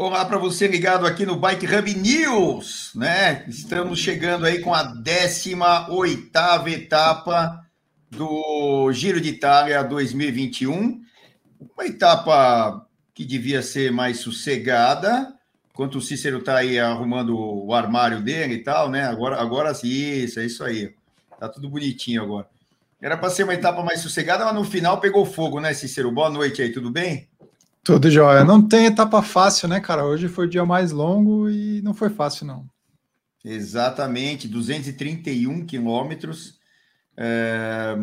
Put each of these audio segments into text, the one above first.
Olá para você ligado aqui no Bike Hub News, né? Estamos chegando aí com a 18 etapa do Giro de Itália 2021. Uma etapa que devia ser mais sossegada, enquanto o Cícero está aí arrumando o armário dele e tal, né? Agora, agora isso, é isso aí. Tá tudo bonitinho agora. Era para ser uma etapa mais sossegada, mas no final pegou fogo, né, Cícero? Boa noite aí, tudo bem? Tudo jóia. Não tem etapa fácil, né, cara? Hoje foi o dia mais longo e não foi fácil, não. Exatamente, 231 quilômetros, é,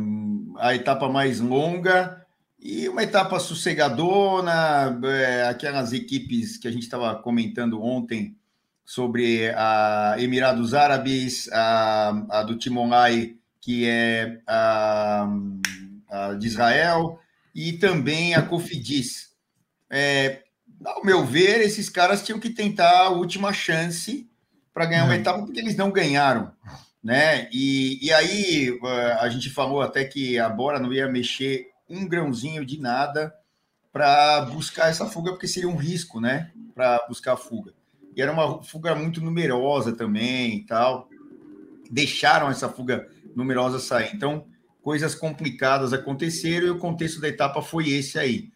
a etapa mais longa e uma etapa sossegadona, é, aquelas equipes que a gente estava comentando ontem sobre a Emirados Árabes, a, a do Timonai, que é a, a de Israel, e também a Cofidis, é, ao meu ver, esses caras tinham que tentar a última chance para ganhar uma uhum. etapa, porque eles não ganharam. Né? E, e aí uh, a gente falou até que a Bora não ia mexer um grãozinho de nada para buscar essa fuga, porque seria um risco, né? Para buscar a fuga. E era uma fuga muito numerosa também e tal. Deixaram essa fuga numerosa sair. Então, coisas complicadas aconteceram e o contexto da etapa foi esse aí.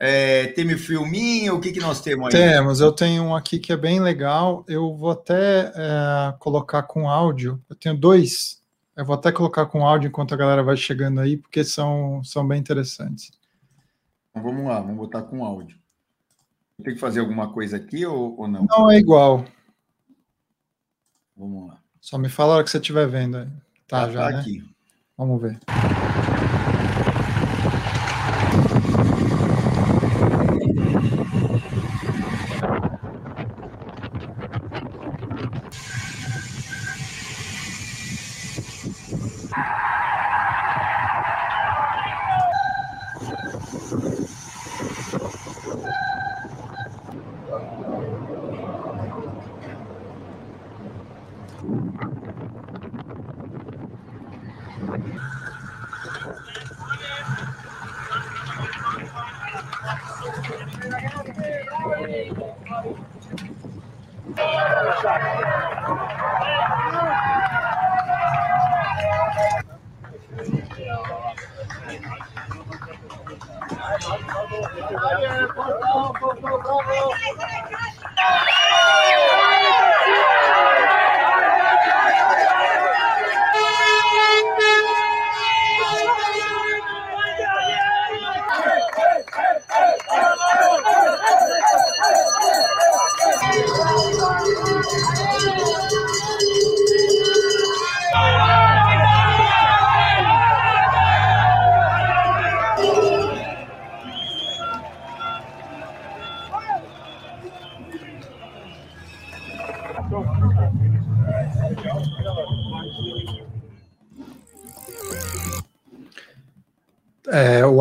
É, tem filminho? O que, que nós temos aí? Temos, eu tenho um aqui que é bem legal. Eu vou até é, colocar com áudio. Eu tenho dois. Eu vou até colocar com áudio enquanto a galera vai chegando aí, porque são, são bem interessantes. Então vamos lá, vamos botar com áudio. Tem que fazer alguma coisa aqui ou, ou não? Não, é igual. Vamos lá. Só me fala a hora que você estiver vendo aí. Tá, ah, já. Tá né? aqui. Vamos ver.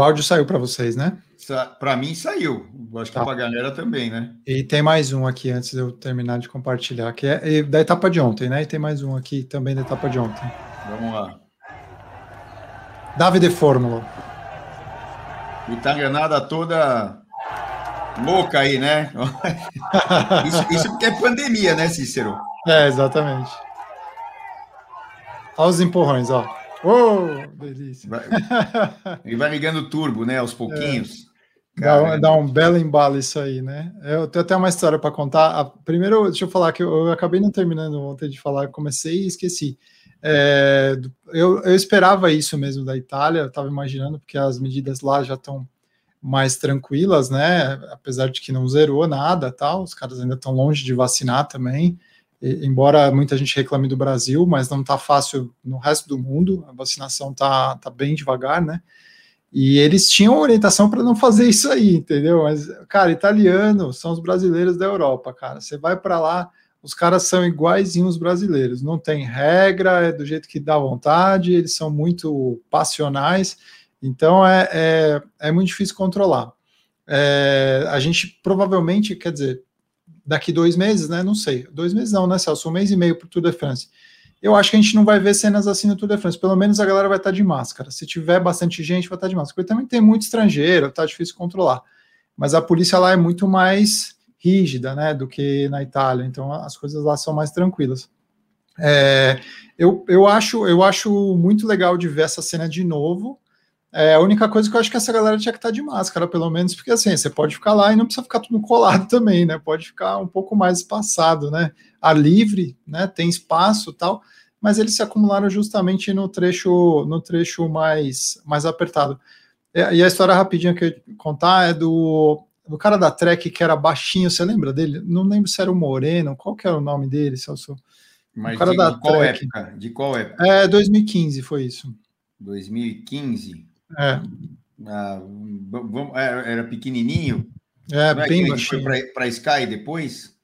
Áudio saiu para vocês, né? Para mim saiu. Acho que tá. para a galera também, né? E tem mais um aqui antes de eu terminar de compartilhar, que é da etapa de ontem, né? E tem mais um aqui também da etapa de ontem. Vamos lá. Davide Fórmula. Italianada toda louca aí, né? isso, isso porque é pandemia, né, Cícero? É, exatamente. Olha os empurrões, ó. Oh, delícia. Vai, ele vai ligando turbo, né? Aos pouquinhos. É. Dá, dá, um belo embalo isso aí, né? Eu tenho até uma história para contar. A, primeiro, deixa eu falar que eu, eu, acabei não terminando ontem de falar, comecei e esqueci. É, eu, eu, esperava isso mesmo da Itália, eu estava imaginando, porque as medidas lá já estão mais tranquilas, né? Apesar de que não zerou nada, tal, os caras ainda estão longe de vacinar também embora muita gente reclame do Brasil, mas não está fácil no resto do mundo, a vacinação está tá bem devagar, né? E eles tinham orientação para não fazer isso aí, entendeu? Mas, cara, italiano são os brasileiros da Europa, cara. Você vai para lá, os caras são iguaizinhos os brasileiros, não tem regra, é do jeito que dá vontade, eles são muito passionais, então é, é, é muito difícil controlar. É, a gente provavelmente, quer dizer, daqui dois meses, né? Não sei. Dois meses não, né, Celso? Um mês e meio para o Tour de France. Eu acho que a gente não vai ver cenas assim no Tour de France. Pelo menos a galera vai estar de máscara. Se tiver bastante gente, vai estar de máscara. Porque também tem muito estrangeiro, tá difícil controlar. Mas a polícia lá é muito mais rígida, né, do que na Itália. Então as coisas lá são mais tranquilas. É, eu, eu, acho, eu acho muito legal de ver essa cena de novo. É, a única coisa que eu acho que essa galera tinha que estar tá de máscara, pelo menos, porque assim, você pode ficar lá e não precisa ficar tudo colado também, né? Pode ficar um pouco mais espaçado, né? A livre, né? Tem espaço tal, mas eles se acumularam justamente no trecho, no trecho mais, mais apertado. É, e a história rapidinha que eu ia contar é do, do cara da Trek que era baixinho, você lembra dele? Não lembro se era o Moreno, qual que era o nome dele, Celso? Mas o cara de, da de qual Trek. época? De qual época? É, 2015 foi isso. 2015? É. Ah, era, era pequenininho? É, Não é bem baixinho. Foi para Sky depois?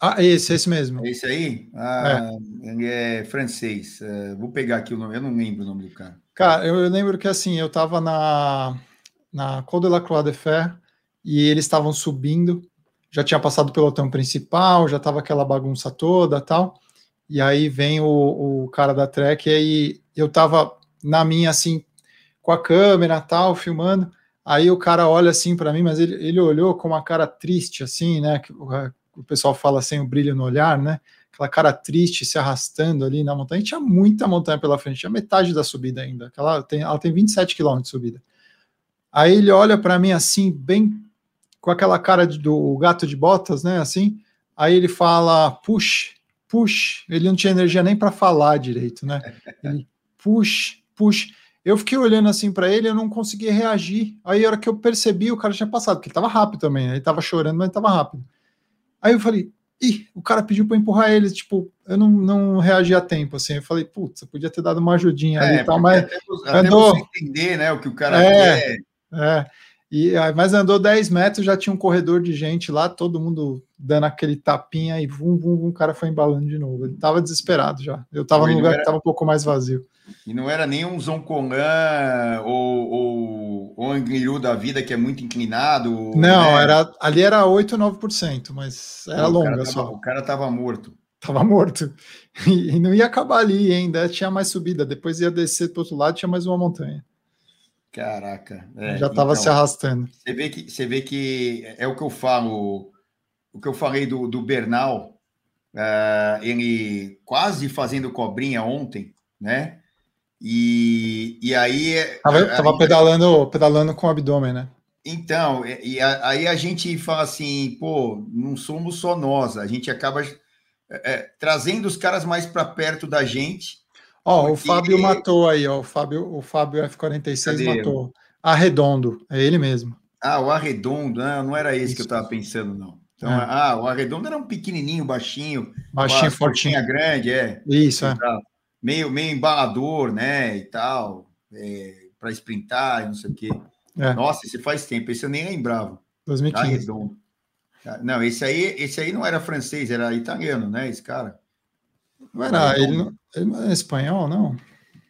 Ah, esse, esse mesmo. Esse aí? Ah, é. ele é francês. Uh, vou pegar aqui o nome, eu não lembro o nome do cara. Cara, eu, eu lembro que assim, eu tava na, na Côte de la Croix de Fer e eles estavam subindo, já tinha passado o pelotão principal, já tava aquela bagunça toda tal. E aí vem o, o cara da Trek e aí eu tava na minha assim, com a câmera tal, filmando. Aí o cara olha assim para mim, mas ele, ele olhou com uma cara triste, assim, né? Que o pessoal fala sem o brilho no olhar, né? Aquela cara triste se arrastando ali na montanha. E tinha muita montanha pela frente, tinha metade da subida ainda. Aquela tem, ela tem 27 quilômetros de subida. Aí ele olha para mim assim, bem com aquela cara de, do gato de botas, né? Assim. Aí ele fala, push, push. Ele não tinha energia nem para falar direito, né? Ele, push, push. Eu fiquei olhando assim para ele, eu não conseguia reagir. Aí a hora que eu percebi, o cara tinha passado, porque ele tava rápido também. Ele tava chorando, mas ele tava rápido. Aí eu falei, ih, o cara pediu para empurrar ele, tipo, eu não, não reagi a tempo, assim, eu falei, putz, podia ter dado uma ajudinha é, ali e tal, mas até, até andou... entender, né, o que o cara é, quer. É, e, mas andou 10 metros, já tinha um corredor de gente lá, todo mundo dando aquele tapinha e vum, vum, vum, o cara foi embalando de novo. Ele tava desesperado já. Eu tava num lugar era... que tava um pouco mais vazio. E não era nem um Zoncolan ou, ou, ou Angliru da vida que é muito inclinado. Não, né? era, ali era 8 ou 9%, mas era longa tava, só. O cara tava morto. Tava morto. E, e, não ia acabar ali ainda, tinha mais subida. Depois ia descer pro outro lado, tinha mais uma montanha. Caraca. É, Já tava então, se arrastando. Você vê, que, você vê que é o que eu falo, o que eu falei do, do Bernal, uh, ele quase fazendo cobrinha ontem, né? E, e aí. Tava, tava pedalando, pedalando com o abdômen, né? Então, e a, aí a gente fala assim, pô, não somos só nós, a gente acaba é, é trazendo os caras mais para perto da gente. Ó, porque... o Fábio matou aí, ó, o Fábio, o Fábio F46 Cadê? matou. Arredondo, é ele mesmo. Ah, o Arredondo, não, não era esse Isso. que eu estava pensando, não. Então, é. ah, o Arredondo era um pequenininho, baixinho, baixinho, fortinho, grande, é. Isso, é meio, meio embalador, né? E tal, é, para sprintar e não sei o quê. É. Nossa, esse faz tempo, esse eu nem lembrava. 2015. Tá não, esse aí, esse aí não era francês, era italiano, né? Esse cara. Não era, ele não, ele não é espanhol, não?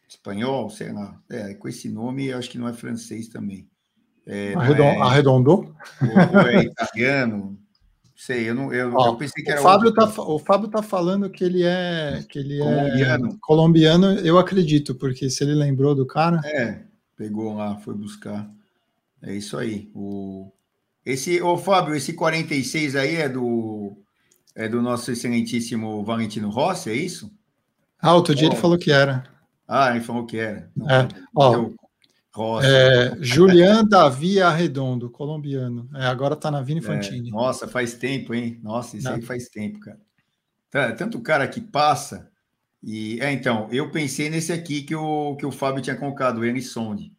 Espanhol, sei lá. É, com esse nome, eu acho que não é francês também. É, Arredon, é, arredondou? Ou, ou é italiano, Sei, eu não, eu, Ó, eu pensei que era o Fábio outro. tá O Fábio tá falando que ele é que ele colombiano. é colombiano, eu acredito, porque se ele lembrou do cara. É, pegou lá, foi buscar. É isso aí. O esse, ô Fábio, esse 46 aí é do é do nosso excelentíssimo Valentino Rossi, é isso? Ah, outro dia oh. ele falou que era. Ah, ele falou que era. Então, é. Ó, eu, Rocha. É, Julian Davi Arredondo, colombiano. É, agora tá na Vini é, Fantini. É, nossa, faz tempo, hein? Nossa, isso Não. aí faz tempo, cara. Tanto cara que passa. E é, então, eu pensei nesse aqui que o, que o Fábio tinha colocado, o Enisonde.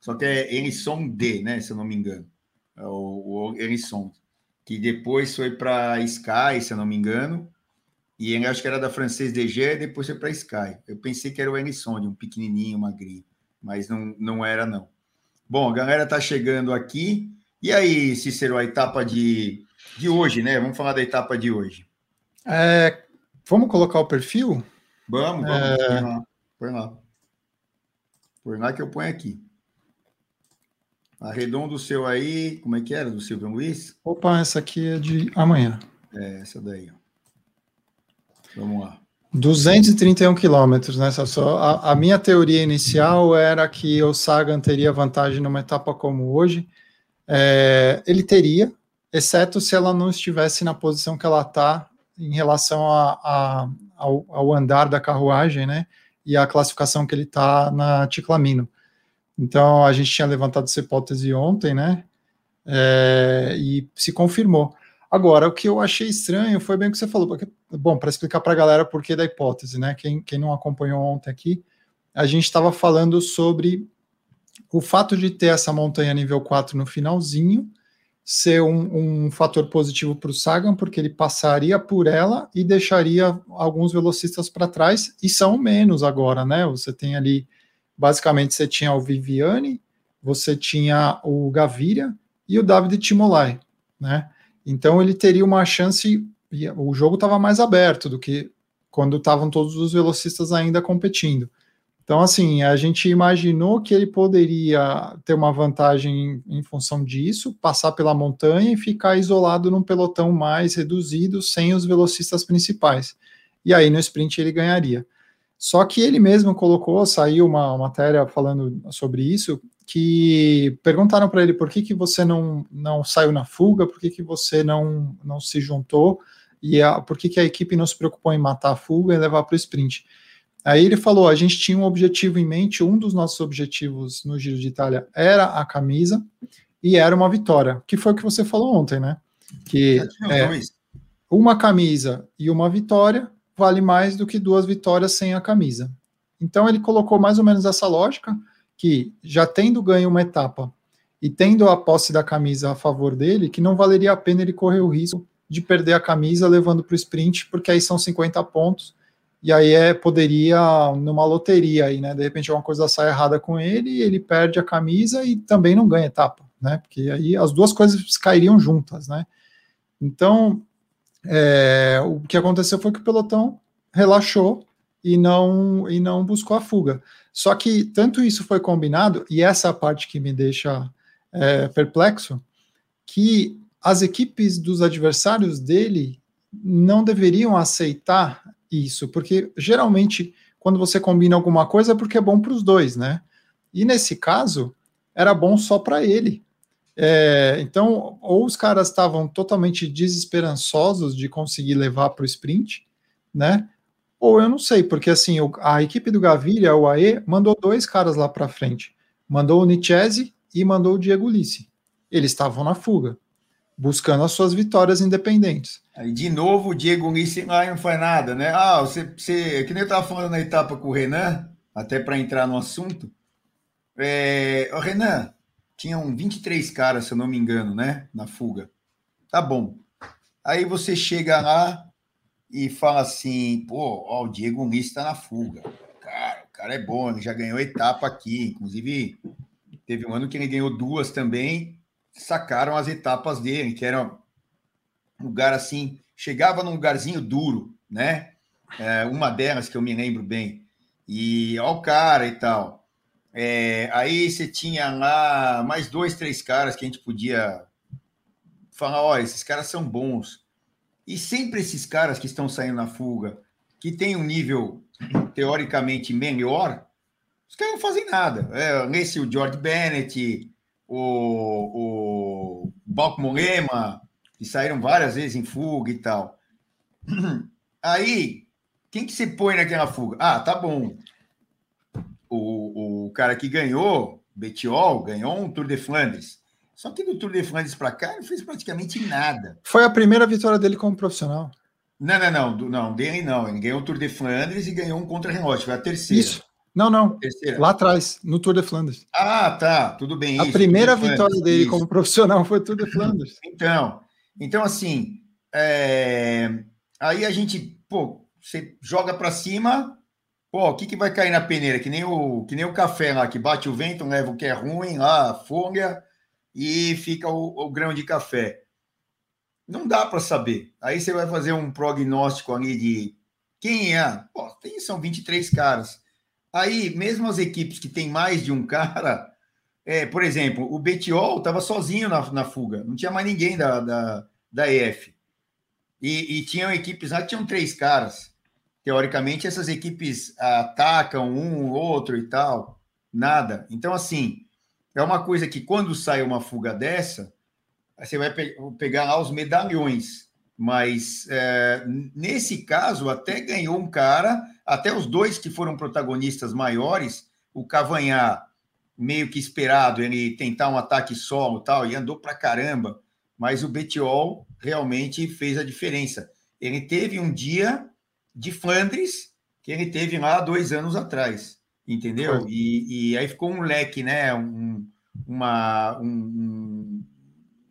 Só que é Enisonde, né? Se eu não me engano. É o, o Enisonde. Que depois foi para Sky, se eu não me engano. E acho que era da francês DG, depois foi para Sky. Eu pensei que era o Enisonde, um pequenininho, magrinho mas não, não era, não. Bom, a galera está chegando aqui. E aí, Cícero, a etapa de, de hoje, né? Vamos falar da etapa de hoje. É, vamos colocar o perfil? Vamos, vamos. É... Põe lá. Põe lá. Põe lá que eu ponho aqui. Arredondo o seu aí, como é que era? Do Silvio Luiz? Opa, essa aqui é de amanhã. É, essa daí. Vamos lá. 231 quilômetros, né, Só A, a, minha teoria inicial era que o Sagan teria vantagem numa etapa como hoje. É, ele teria, exceto se ela não estivesse na posição que ela está em relação a, a, ao, ao, andar da carruagem, né? E a classificação que ele está na Ticlamino. Então, a gente tinha levantado essa hipótese ontem, né? É, e se confirmou. Agora, o que eu achei estranho foi bem o que você falou. Porque, bom, para explicar para a galera por que da hipótese, né? Quem, quem não acompanhou ontem aqui, a gente estava falando sobre o fato de ter essa montanha nível 4 no finalzinho ser um, um fator positivo para o Sagan, porque ele passaria por ela e deixaria alguns velocistas para trás, e são menos agora, né? Você tem ali, basicamente, você tinha o Viviane, você tinha o Gaviria e o David Timolai, né? Então ele teria uma chance, o jogo estava mais aberto do que quando estavam todos os velocistas ainda competindo. Então, assim, a gente imaginou que ele poderia ter uma vantagem em, função disso, passar pela montanha e ficar isolado num pelotão mais reduzido, sem os velocistas principais. E aí no sprint ele ganharia. Só que ele mesmo colocou, saiu uma matéria falando sobre isso, que perguntaram para ele por que, que você não, não saiu na fuga, por que, que você não, não se juntou, e a, por que, que a equipe não se preocupou em matar a fuga e levar para o sprint. Aí ele falou: a gente tinha um objetivo em mente, um dos nossos objetivos no Giro de Itália era a camisa e era uma vitória, que foi o que você falou ontem, né? Que é, uma camisa e uma vitória vale mais do que duas vitórias sem a camisa. Então ele colocou mais ou menos essa lógica que já tendo ganho uma etapa e tendo a posse da camisa a favor dele, que não valeria a pena ele correr o risco de perder a camisa levando para o sprint, porque aí são 50 pontos e aí é, poderia, numa loteria aí, né? De repente alguma coisa sai errada com ele, ele perde a camisa e também não ganha etapa, né? Porque aí as duas coisas cairiam juntas, né? Então, é, o que aconteceu foi que o pelotão relaxou e não, e não buscou a fuga. Só que tanto isso foi combinado, e essa é a parte que me deixa é, perplexo, que as equipes dos adversários dele não deveriam aceitar isso, porque geralmente quando você combina alguma coisa é porque é bom para os dois, né? E nesse caso era bom só para ele. É, então, ou os caras estavam totalmente desesperançosos de conseguir levar para o sprint, né? Ou eu não sei, porque assim, a equipe do Gaviria, o AE, mandou dois caras lá para frente. Mandou o Nichese e mandou o Diego Lissi. Eles estavam na fuga buscando as suas vitórias independentes. Aí, de novo, o Diego Nissi ah, não faz nada, né? Ah, você, você que nem eu estava falando na etapa com o Renan, até para entrar no assunto. É, o Renan, tinham 23 caras, se eu não me engano, né? Na fuga. Tá bom. Aí você chega lá e fala assim: pô, ó, o Diego Nissi está na fuga. Cara, o cara é bom, ele já ganhou etapa aqui. Inclusive, teve um ano que ele ganhou duas também sacaram as etapas dele, que era um lugar assim, chegava num lugarzinho duro, né? É, uma delas que eu me lembro bem. E ó o cara e tal. É, aí você tinha lá mais dois, três caras que a gente podia falar: olha, esses caras são bons. E sempre esses caras que estão saindo na fuga, que tem um nível teoricamente melhor, os caras não fazem nada. É, nesse o George Bennett, o, o Balco Moema, que saíram várias vezes em fuga e tal. Aí, quem que você põe naquela fuga? Ah, tá bom. O, o cara que ganhou, Betiol, ganhou um Tour de Flandres. Só que do Tour de Flandres para cá, não fez praticamente nada. Foi a primeira vitória dele como profissional. Não, não, não. Do, não, dele não. Ele ganhou o Tour de Flandres e ganhou um contra Renault. Foi a terceira. Isso. Não, não. Terceira. Lá atrás, no Tour de Flandres. Ah, tá. Tudo bem. A isso, primeira vitória dele isso. como profissional foi o Tour de Flandres. Então, então assim, é... aí a gente, pô, você joga para cima, pô, o que, que vai cair na peneira? Que nem, o, que nem o café lá, que bate o vento, leva o que é ruim lá, folha, e fica o, o grão de café. Não dá para saber. Aí você vai fazer um prognóstico ali de quem é. Pô, tem, são 23 caras Aí, mesmo as equipes que têm mais de um cara, é, por exemplo, o Betiol estava sozinho na, na fuga, não tinha mais ninguém da, da, da EF. E, e tinham equipes lá, tinham três caras. Teoricamente, essas equipes atacam um, outro e tal. Nada. Então, assim, é uma coisa que quando sai uma fuga dessa, você vai pe pegar lá os medalhões. Mas é, nesse caso, até ganhou um cara, até os dois que foram protagonistas maiores, o Cavanhar, meio que esperado, ele tentar um ataque solo tal, e andou pra caramba. Mas o Betiol realmente fez a diferença. Ele teve um dia de Flandres que ele teve lá dois anos atrás, entendeu? E, e, aí ficou um leque, né? Um, uma, um, um,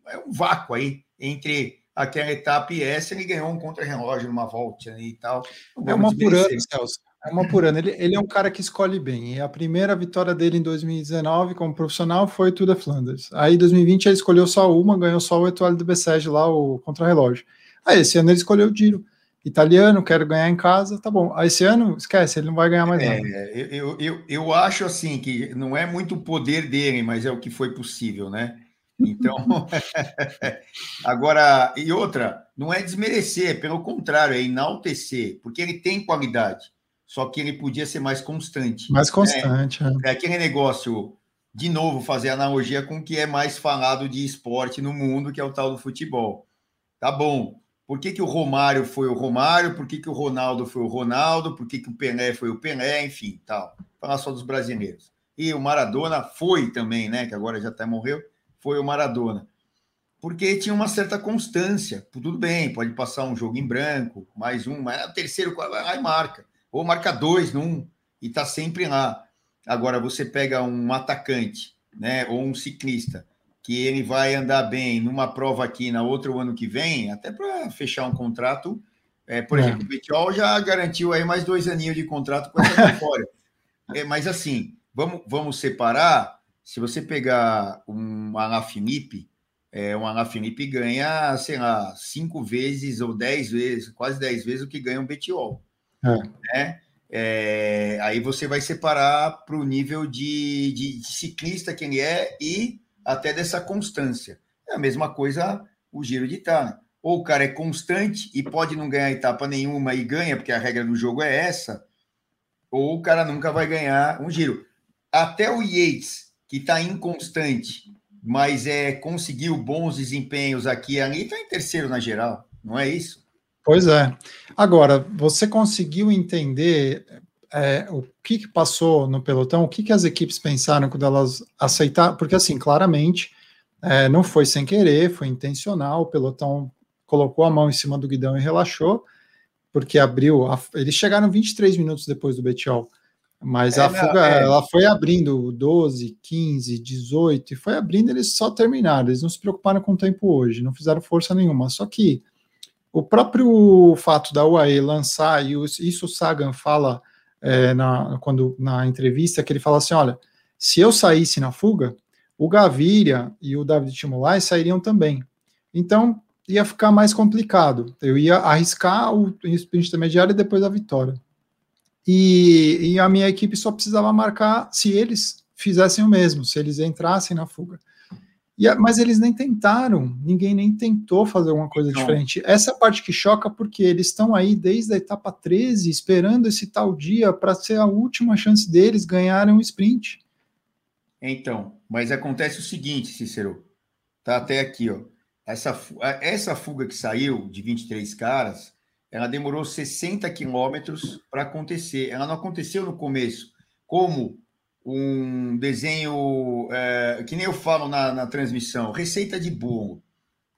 é um vácuo aí entre aquela etapa e essa. Ele ganhou um contra-relógio numa volta e tal. É uma por ano, Celso. É uma por ano. Ele, ele é um cara que escolhe bem. E a primeira vitória dele em 2019 como profissional foi tudo a Flanders. Aí em 2020 ele escolheu só uma, ganhou só o Etoile do Bessege lá, o contra-relógio. Aí esse ano ele escolheu o Giro italiano, quero ganhar em casa, tá bom. Aí esse ano, esquece, ele não vai ganhar mais é, nada. Eu, eu, eu acho assim que não é muito o poder dele, mas é o que foi possível, né? Então, agora, e outra, não é desmerecer, pelo contrário, é enaltecer, porque ele tem qualidade, só que ele podia ser mais constante. Mais constante, né? é. é aquele negócio, de novo, fazer analogia com o que é mais falado de esporte no mundo, que é o tal do futebol. Tá bom, por que, que o Romário foi o Romário, por que, que o Ronaldo foi o Ronaldo, por que, que o Pelé foi o Pelé, enfim, tal. Falar só dos brasileiros. E o Maradona foi também, né? Que agora já até morreu, foi o Maradona. Porque tinha uma certa constância. Tudo bem, pode passar um jogo em branco, mais um, mas o terceiro lá e marca. Ou marca dois num, e tá sempre lá. Agora, você pega um atacante, né? Ou um ciclista que ele vai andar bem numa prova aqui na outra o ano que vem, até para fechar um contrato. É, por é. exemplo, o Petiol já garantiu aí mais dois aninhos de contrato com essa vitória. é, mas assim, vamos, vamos separar. Se você pegar um Alain Felipe, é, um Alain Felipe ganha, sei lá, cinco vezes ou dez vezes, quase dez vezes o que ganha um Betiol. É. Né? É, aí você vai separar para o nível de, de, de, ciclista que ele é e até dessa constância. É a mesma coisa o Giro de Itália. Ou o cara é constante e pode não ganhar etapa nenhuma e ganha, porque a regra do jogo é essa, ou o cara nunca vai ganhar um giro. Até o Yates, que está inconstante, mas é conseguiu bons desempenhos aqui e ali, está em terceiro na geral, não é isso? Pois é. Agora, você conseguiu entender é, o que, que, passou no pelotão, o que, que, as equipes pensaram quando elas aceitaram, porque assim, claramente, é, não foi sem querer, foi intencional, o pelotão colocou a mão em cima do guidão e relaxou, porque abriu, a, eles chegaram 23 minutos depois do Betiol, mas é, a fuga, é. ela foi abrindo 12, 15, 18, e foi abrindo, eles só terminaram, eles não se preocuparam com o tempo hoje, não fizeram força nenhuma, só que o próprio fato da UAE lançar, e isso o Sagan fala é, na, quando, na entrevista que ele fala assim: olha, se eu saísse na fuga, o Gaviria e o David Timolai sairiam também. Então ia ficar mais complicado. Eu ia arriscar o sprint intermediário e depois a vitória. E, e, a minha equipe só precisava marcar se eles fizessem o mesmo, se eles entrassem na fuga. E, mas eles nem tentaram, ninguém nem tentou fazer alguma coisa então, diferente. Essa é a parte que choca, porque eles estão aí desde a etapa 13, esperando esse tal dia para ser a última chance deles ganharem um sprint. Então, mas acontece o seguinte, Cícero, tá até aqui, ó. Essa, essa fuga que saiu de 23 caras, ela demorou 60 quilômetros para acontecer. Ela não aconteceu no começo, como um desenho, é, que nem eu falo na, na, transmissão, receita de bolo.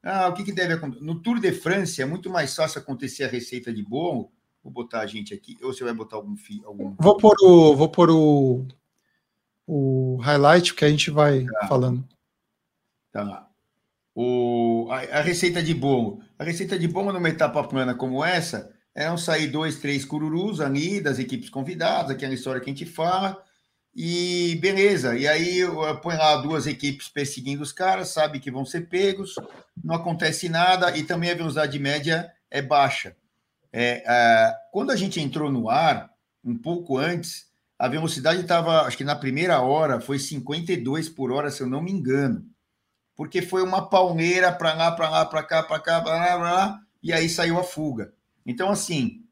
Ah, o que, que deve acontecer? No Tour de France é muito mais fácil acontecer a receita de bolo. Vou botar a gente aqui, ou você vai botar algum fio? Algum... Vou pôr o, vou pôr o, o highlight que a gente vai tá. falando. Tá lá. O, a, a, receita de bolo. A receita de bolo numa etapa plana como essa é um sair dois, três cururus ali das equipes convidadas, aquela história que a gente fala e beleza, e aí põe lá duas equipes perseguindo os caras, sabe que vão ser pegos, não acontece nada e também a velocidade média é baixa. É, é, quando a gente entrou no ar, um pouco antes, a velocidade estava, acho que na primeira hora foi 52 por hora, se eu não me engano, porque foi uma palmeira para lá, para lá, para cá, para cá, para lá, para lá, e aí saiu a fuga. Então, assim,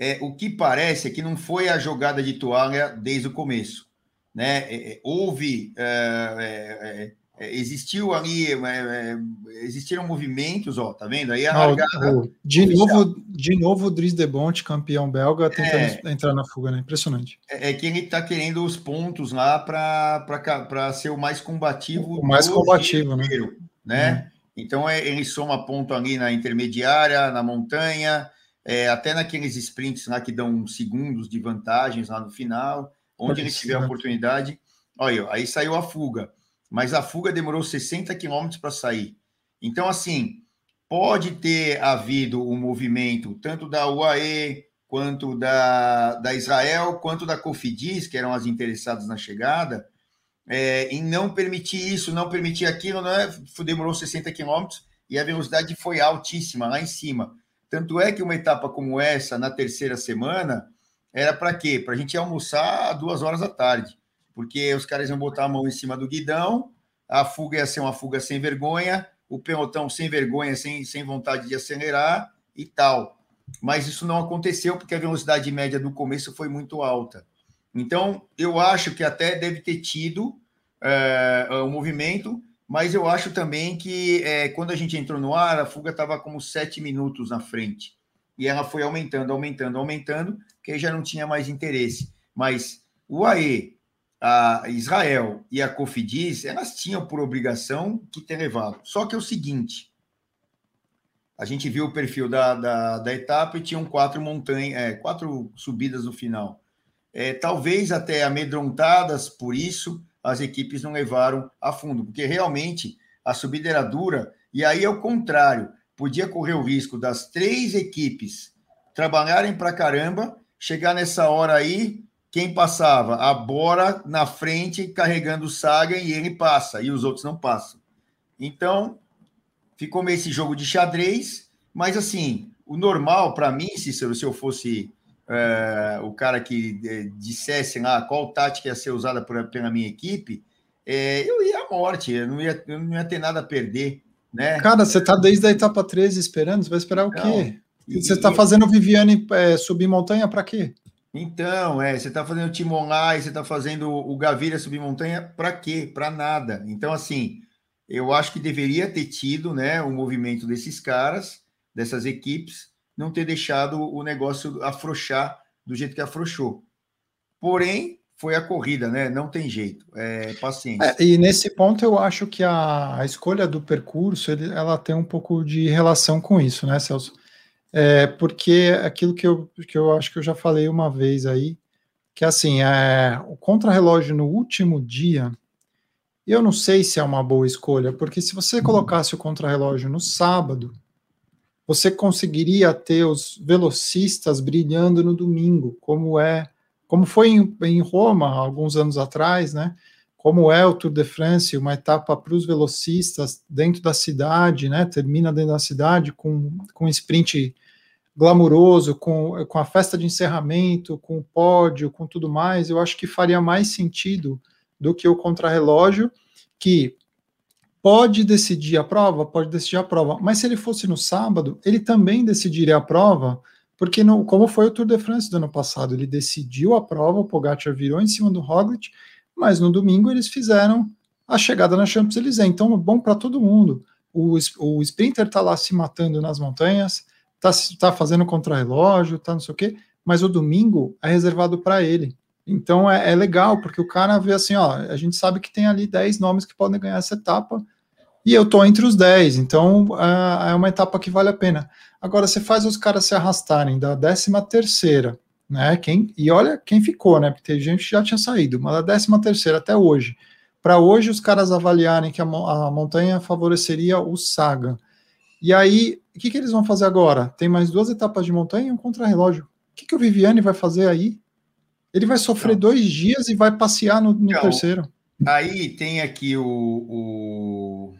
é, o que parece é que não foi a jogada de toalha desde o começo. Né? É, é houve é, é, é, existiu ali, existiram movimentos, ó, tá vendo? Aí a largada. de novo, de novo, o Dries de Bonte, campeão belga, tentando é, entrar na fuga, né? Impressionante. É, que ele tá querendo os pontos lá para ser o mais combativo. O mais combativo, né? Né? Uhum. Então ele soma ponto ali na intermediária, na montanha, até naqueles sprints lá que dão segundos de vantagens lá no final, onde ele tiver a oportunidade. Olha, aí saiu a fuga mas a fuga demorou 60 quilômetros para sair. Então, assim, pode ter havido um movimento tanto da UAE, quanto da, da Israel, quanto da Cofidis, que eram as interessadas na chegada, é, em não permitir isso, não permitir aquilo, não é? demorou 60 quilômetros e a velocidade foi altíssima, lá em cima. Tanto é que uma etapa como essa, na terceira semana, era para quê? Para a gente almoçar duas horas da tarde porque os caras iam botar a mão em cima do guidão, a fuga ia ser uma fuga sem vergonha, o pelotão sem vergonha, sem, sem vontade de acelerar e tal. Mas isso não aconteceu porque a velocidade média do começo foi muito alta. Então, eu acho que até deve ter tido é, um movimento, mas eu acho também que é, quando a gente entrou no ar, a fuga estava como sete minutos na frente. E ela foi aumentando, aumentando, aumentando, que já não tinha mais interesse. Mas o AE, a Israel e a Cofidis, elas tinham por obrigação que ter levado. Só que é o seguinte, a gente viu o perfil da, da, da etapa e tinham quatro montanhas, é, quatro subidas no final. É, talvez até amedrontadas por isso, as equipes não levaram a fundo, porque realmente a subida era dura, e aí é o contrário, podia correr o risco das três equipes trabalharem para caramba, chegar nessa hora aí, quem passava? A Bora na frente carregando o Saga e ele passa, e os outros não passam. Então, ficou meio esse jogo de xadrez, mas assim, o normal para mim, Cícero, se eu fosse é, o cara que é, dissesse lá qual tática ia ser usada por, pela minha equipe, é, eu ia à morte, eu não ia, eu não ia ter nada a perder. Né? Cara, você está desde a etapa 13 esperando, você vai esperar o quê? Não, você está fazendo o Viviane subir montanha para quê? Então, é, você está fazendo o Timon lá e você está fazendo o Gaviria subir montanha para quê? Para nada. Então, assim, eu acho que deveria ter tido né, o movimento desses caras, dessas equipes, não ter deixado o negócio afrouxar do jeito que afrouxou. Porém, foi a corrida, né? Não tem jeito, é paciência. É, e nesse ponto eu acho que a, a escolha do percurso ele, ela tem um pouco de relação com isso, né, Celso? É, porque aquilo que eu, que eu acho que eu já falei uma vez aí, que assim, é, o contrarrelógio no último dia, eu não sei se é uma boa escolha, porque se você colocasse o contrarrelógio no sábado, você conseguiria ter os velocistas brilhando no domingo, como é, como foi em, em Roma alguns anos atrás, né? Como é o Tour de France, uma etapa para os velocistas dentro da cidade, né? Termina dentro da cidade com, com um sprint glamuroso, com, com a festa de encerramento, com o pódio, com tudo mais, eu acho que faria mais sentido do que o contrarrelógio, que pode decidir a prova, pode decidir a prova, mas se ele fosse no sábado, ele também decidiria a prova, porque no, como foi o Tour de France do ano passado, ele decidiu a prova, o Pogacar virou em cima do Roglic, mas no domingo eles fizeram a chegada na Champs-Élysées, então bom para todo mundo. O, o sprinter está lá se matando nas montanhas, tá, tá fazendo contrarrelógio, tá não sei o quê, mas o domingo é reservado para ele. Então é, é, legal, porque o cara vê assim, ó, a gente sabe que tem ali 10 nomes que podem ganhar essa etapa, e eu tô entre os 10, então é, é uma etapa que vale a pena. Agora, você faz os caras se arrastarem da 13 terceira, né, quem, e olha quem ficou, né, porque tem gente que já tinha saído, mas da 13 terceira até hoje, para hoje os caras avaliarem que a, a montanha favoreceria o Saga, e aí, o que, que eles vão fazer agora? Tem mais duas etapas de montanha e um contrarrelógio. O que, que o Viviane vai fazer aí? Ele vai sofrer Não. dois dias e vai passear no, no terceiro. Aí tem aqui o, o,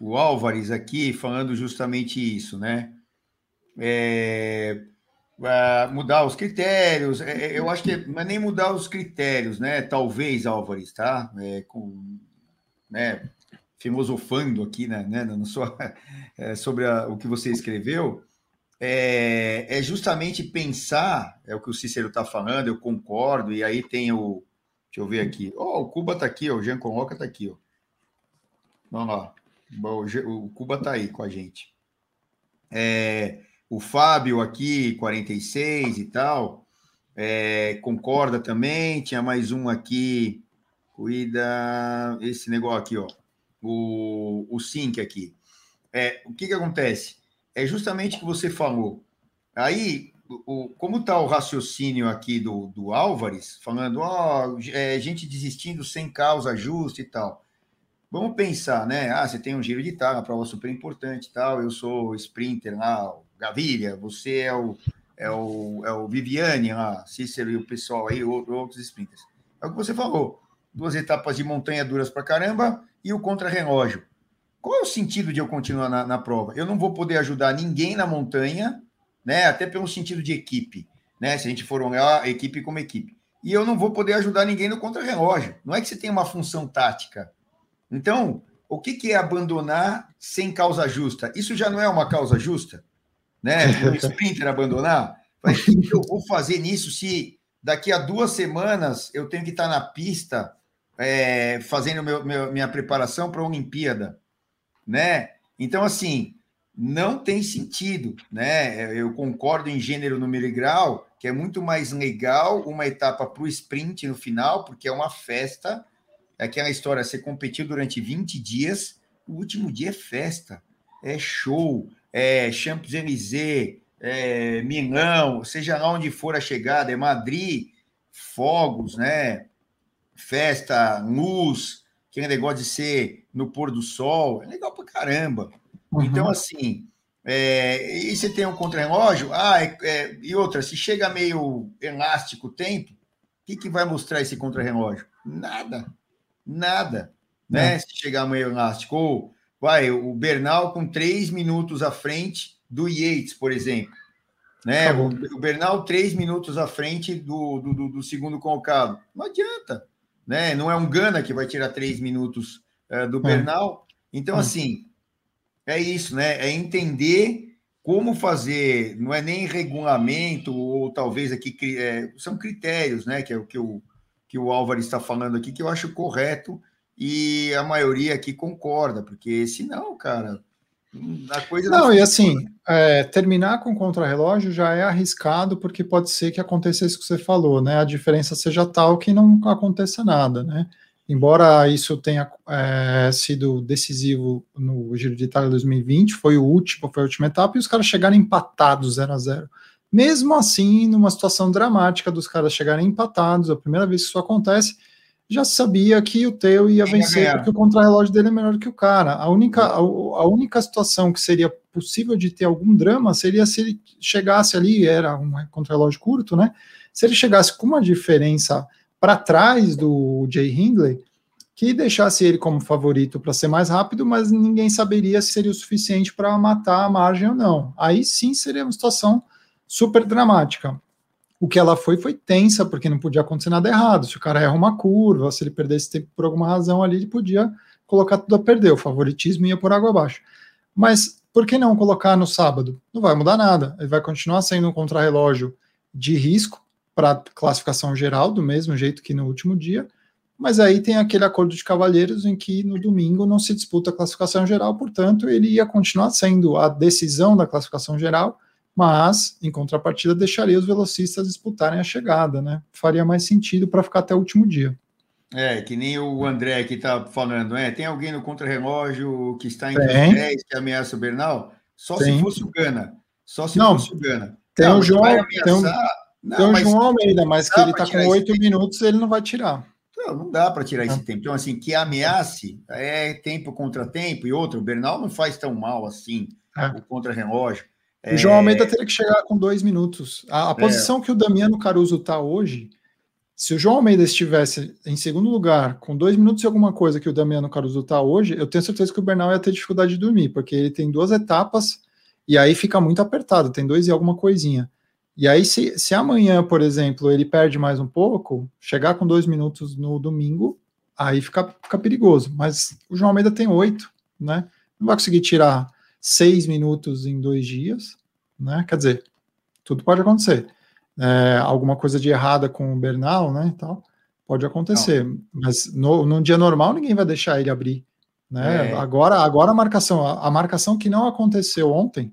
o Álvares aqui falando justamente isso, né? É, mudar os critérios. É, é eu acho que não é nem mudar os critérios, né? Talvez, Álvares, tá? É, com, né? filosofando aqui né, né, na sua, é, sobre a, o que você escreveu, é, é, justamente pensar, é o que o Cícero está falando, eu concordo, e aí tem o. Deixa eu ver aqui. Oh, o Cuba está aqui, ó, o Jean Conroca está aqui. Ó. Vamos lá. O Cuba está aí com a gente. É, o Fábio aqui, 46 e tal, é, concorda também. Tinha mais um aqui, cuida. Esse negócio aqui, ó. O, o Sync aqui. É, o que, que acontece? É justamente o que você falou. Aí, o, como está o raciocínio aqui do, do Álvares, falando, ó, oh, é, gente desistindo sem causa justa e tal. Vamos pensar, né? Ah, você tem um giro de tal, uma prova super importante e tal. Eu sou sprinter lá, Gavilha, você é o, é o, é o Viviane lá, Cícero e o pessoal aí, outros sprinters. É o que você falou. Duas etapas de montanha duras para caramba e o contra-relógio. Qual é o sentido de eu continuar na, na prova? Eu não vou poder ajudar ninguém na montanha né? Até pelo sentido de equipe, né? Se a gente for olhar equipe como equipe. E eu não vou poder ajudar ninguém no contra-relógio. Não é que você tem uma função tática. Então, o que, que é abandonar sem causa justa? Isso já não é uma causa justa, né? O sprinter abandonar. Mas o que eu vou fazer nisso se daqui a duas semanas eu tenho que estar na pista é, fazendo meu, meu, minha preparação para a Olimpíada, né? Então, assim, não tem sentido, né? Eu concordo em gênero, número e grau, que é muito mais legal uma etapa para o sprint no final, porque é uma festa, é aquela história, você competiu durante 20 dias, o último dia é festa, é show, é Champs-Élysées, é Milão, seja lá onde for a chegada, é Madrid, fogos, né? Festa, luz, aquele negócio de ser no pôr do sol, é legal pra caramba. Então, uhum. Então, assim, é, e você tem um contra-relógio? Ah, é, é, e outra, se chega meio elástico o tempo, o que, que vai mostrar esse contra-relógio? Nada. Nada. Né? É. Se chegar meio elástico. Ou vai, o Bernal com três minutos à frente do Yates, por exemplo. Né? O, o Bernal três minutos à frente do, do, do, segundo colocado. Não adianta. Né? Não é um Gana que vai tirar três minutos uh, do é. Bernal. Então, hum. assim, é isso, né? É entender como fazer, não é nem regulamento, ou talvez aqui é, são critérios, né? Que é o que o, que o Álvaro está falando aqui, que eu acho correto, e a maioria aqui concorda, porque senão, cara, a coisa não. Não, e assim, é, terminar com contra-relógio já é arriscado, porque pode ser que aconteça isso que você falou, né? A diferença seja tal que não aconteça nada, né? embora isso tenha é, sido decisivo no Giro de Itália 2020, foi o último, foi a última etapa, e os caras chegaram empatados 0 a 0 Mesmo assim, numa situação dramática dos caras chegarem empatados, a primeira vez que isso acontece, já sabia que o Teo ia vencer, porque o contrarrelógio dele é melhor que o cara. A única, a, a única situação que seria possível de ter algum drama seria se ele chegasse ali, era um contrarrelógio curto, né? Se ele chegasse com uma diferença para trás do Jay Hindley, que deixasse ele como favorito para ser mais rápido, mas ninguém saberia se seria o suficiente para matar a margem ou não. Aí sim seria uma situação super dramática. O que ela foi foi tensa, porque não podia acontecer nada errado. Se o cara erra uma curva, se ele perdesse tempo por alguma razão ali, ele podia colocar tudo a perder. O favoritismo ia por água abaixo. Mas por que não colocar no sábado? Não vai mudar nada. Ele vai continuar sendo um contrarrelógio de risco, para classificação geral, do mesmo jeito que no último dia, mas aí tem aquele acordo de cavalheiros em que no domingo não se disputa a classificação geral, portanto, ele ia continuar sendo a decisão da classificação geral, mas, em contrapartida, deixaria os velocistas disputarem a chegada, né? Faria mais sentido para ficar até o último dia. É, que nem o André que está falando, é, tem alguém no contrarrelógio que está em 10 que ameaça o Bernal? Só tem. se fosse o Gana. Só se não, fosse o Gana. Tem não, o João, tem um, não, tem o João Almeida, mas que ele está com oito minutos, ele não vai tirar. Não, não dá para tirar esse tempo. Então, assim, que ameace é tempo contra tempo e outro. O Bernal não faz tão mal assim, é. o contra-relógio. O João Almeida teria que chegar com dois minutos. A, a é. posição que o Damiano Caruso está hoje, se o João Almeida estivesse em segundo lugar, com dois minutos e alguma coisa que o Damiano Caruso está hoje, eu tenho certeza que o Bernal ia ter dificuldade de dormir, porque ele tem duas etapas e aí fica muito apertado, tem dois e alguma coisinha. E aí, se, se amanhã, por exemplo, ele perde mais um pouco, chegar com dois minutos no domingo, aí fica, fica perigoso. Mas o João Almeida tem oito, né? Não vai conseguir tirar seis minutos em dois dias, né? Quer dizer, tudo pode acontecer. É, alguma coisa de errada com o Bernal, né? Tal, pode acontecer. Não. Mas no, num dia normal, ninguém vai deixar ele abrir Né? É. Agora, agora a marcação, a, a marcação que não aconteceu ontem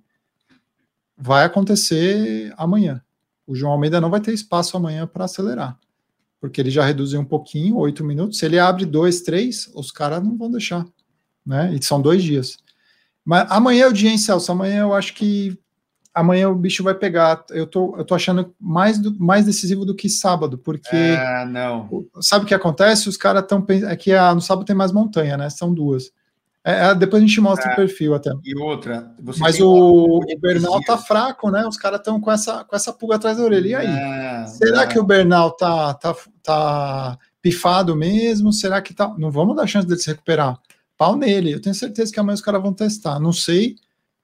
vai acontecer amanhã. O João Almeida não vai ter espaço amanhã para acelerar, porque ele já reduziu um pouquinho, oito minutos. Se ele abre dois, três, os caras não vão deixar, né? E são dois dias. Mas amanhã é o dia, em Celso? Amanhã eu acho que amanhã o bicho vai pegar. Eu tô, eu tô achando mais, do, mais decisivo do que sábado, porque. Ah, não. Sabe o que acontece? Os caras estão pensando. É que a, no sábado tem mais montanha, né? São duas. É, é depois a gente mostra o perfil até. E outra. Mas o, o Bernal tá fraco, né? Os caras estão com essa, com essa pulga atrás da orelha. E aí? Ah, Será que o Bernal tá, tá, tá pifado mesmo? Será que tá. Não vamos dar chance dele se recuperar. Pau nele. Eu tenho certeza que amanhã os caras vão testar. Não sei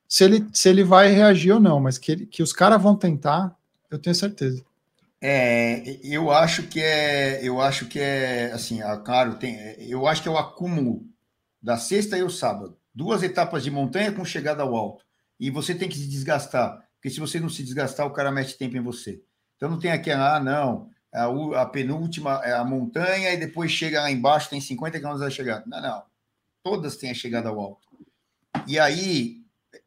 se ele, se ele vai reagir ou não, mas que, ele, que os caras vão tentar, eu tenho certeza. É, eu acho que é, eu acho que é assim, claro, tem, eu acho que é o acúmulo da sexta e o sábado, duas etapas de montanha com chegada ao alto, e você tem que se desgastar, porque se você não se desgastar, o cara mete tempo em você. Então não tem aqui, ah, não, a, a penúltima é a montanha e depois chega lá embaixo, tem 50 km a chegar. Não, não, todas têm a chegada ao alto. E aí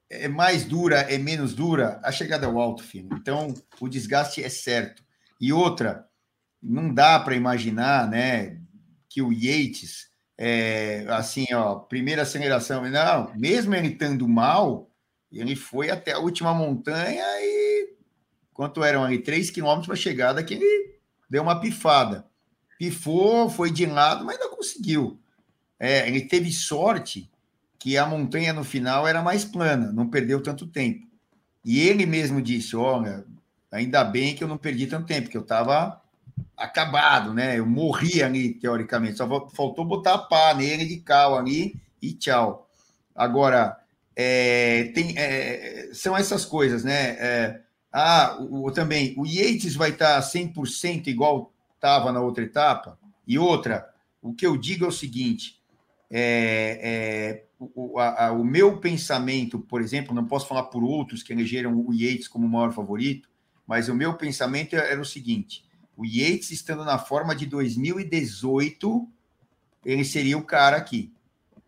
é mais dura, é menos dura, a chegada ao alto, filho. Então, o desgaste é certo. E outra, não dá para imaginar, né, que o Yates, é, assim, ó, primeira aceleração, não, mesmo ele estando mal, ele foi até a última montanha e quanto eram ali? Três quilômetros para chegada que ele deu uma pifada. Pifou, foi de lado, mas não conseguiu. É, ele teve sorte que a montanha no final era mais plana, não perdeu tanto tempo. E ele mesmo disse: Olha, ainda bem que eu não perdi tanto tempo, que eu estava acabado, né? Eu morri ali, teoricamente. Só faltou botar a pá nele de cal ali e tchau. Agora, é, tem, é, são essas coisas, né? É, ah, o, o, também, o Yates vai estar 100% igual estava na outra etapa? E outra, o que eu digo é o seguinte: é, é, o, a, o, meu pensamento, por exemplo, não posso falar por outros que elegeram o Yates como o maior favorito, mas o meu pensamento era o seguinte: o Yates estando na forma de 2018, ele seria o cara aqui.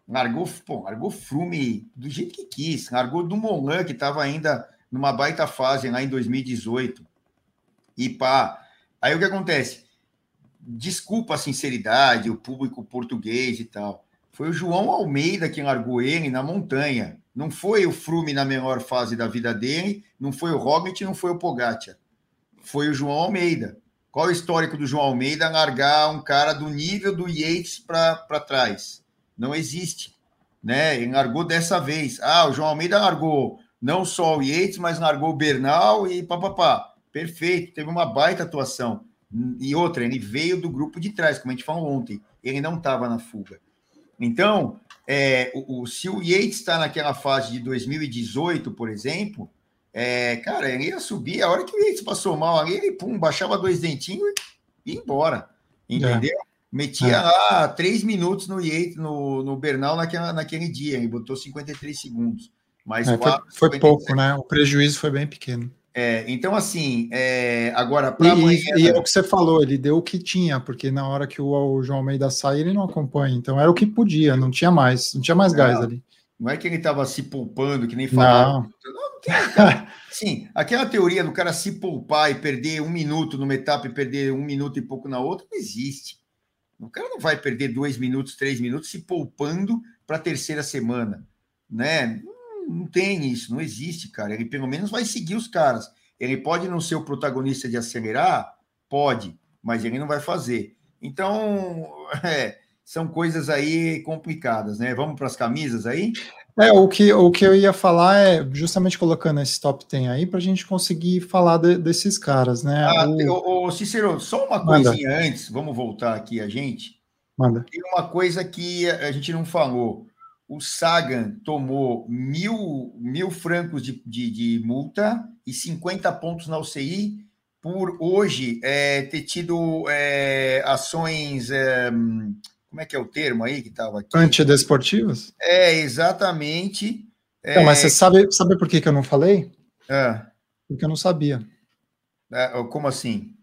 Largou, pô, largou Frume do jeito que quis, largou do Molan, que estava ainda numa baita fase lá em 2018. E pá, aí o que acontece? Desculpa a sinceridade, o público português e tal foi o João Almeida que largou ele na montanha. Não foi o Frume na menor fase da vida dele, não foi o Roglic, não foi o Pogacar. Foi o João Almeida. Qual o histórico do João Almeida largar um cara do nível do Yates para trás? Não existe. Né? Ele largou dessa vez. Ah, o João Almeida largou não só o Yates, mas largou o Bernal e papapá. Perfeito, teve uma baita atuação. E outra, ele veio do grupo de trás, como a gente falou ontem. Ele não estava na fuga. Então, é, o, o, se o Yates está naquela fase de 2018, por exemplo, é, cara, ele ia subir. A hora que o Yates passou mal ali, ele pum, baixava dois dentinhos e ia embora. Entendeu? É. Metia é. lá três minutos no Yates, no, no Bernal naquela, naquele dia. Ele botou 53 segundos. Mas é, foi, foi pouco, né? O prejuízo foi bem pequeno. É, então, assim, é, agora para amanhã. E, é o que você falou, ele deu o que tinha, porque na hora que o, o, João Almeida sai, ele não acompanha. Então era o que podia, não tinha mais, não tinha mais gás ali. Não é que ele estava se poupando, que nem falava. Não. não, não tem, sim, aquela teoria do cara se poupar e perder um minuto numa etapa e perder um minuto e pouco na outra, não existe. O cara não vai perder dois minutos, três minutos se poupando para a terceira semana, né? Não tem isso, não existe, cara. Ele pelo menos vai seguir os caras. Ele pode não ser o protagonista de acelerar? Pode, mas ele não vai fazer. Então, é, são coisas aí complicadas, né? Vamos para as camisas aí? É, o que, o que eu ia falar é justamente colocando esse top 10 aí para a gente conseguir falar de, desses caras, né? Ah, o... o, Cícero, só uma coisinha Manda. antes, vamos voltar aqui a gente. Manda. Tem uma coisa que a gente não falou o Sagan tomou mil, mil francos de, de, de, multa e 50 pontos na UCI por hoje é, ter tido é, ações. É, como é que é o termo aí que estava aqui? Antidesportivas? É, exatamente. Não, mas você sabe, sabe por que, que eu não falei? É. Porque eu não sabia. É, como assim?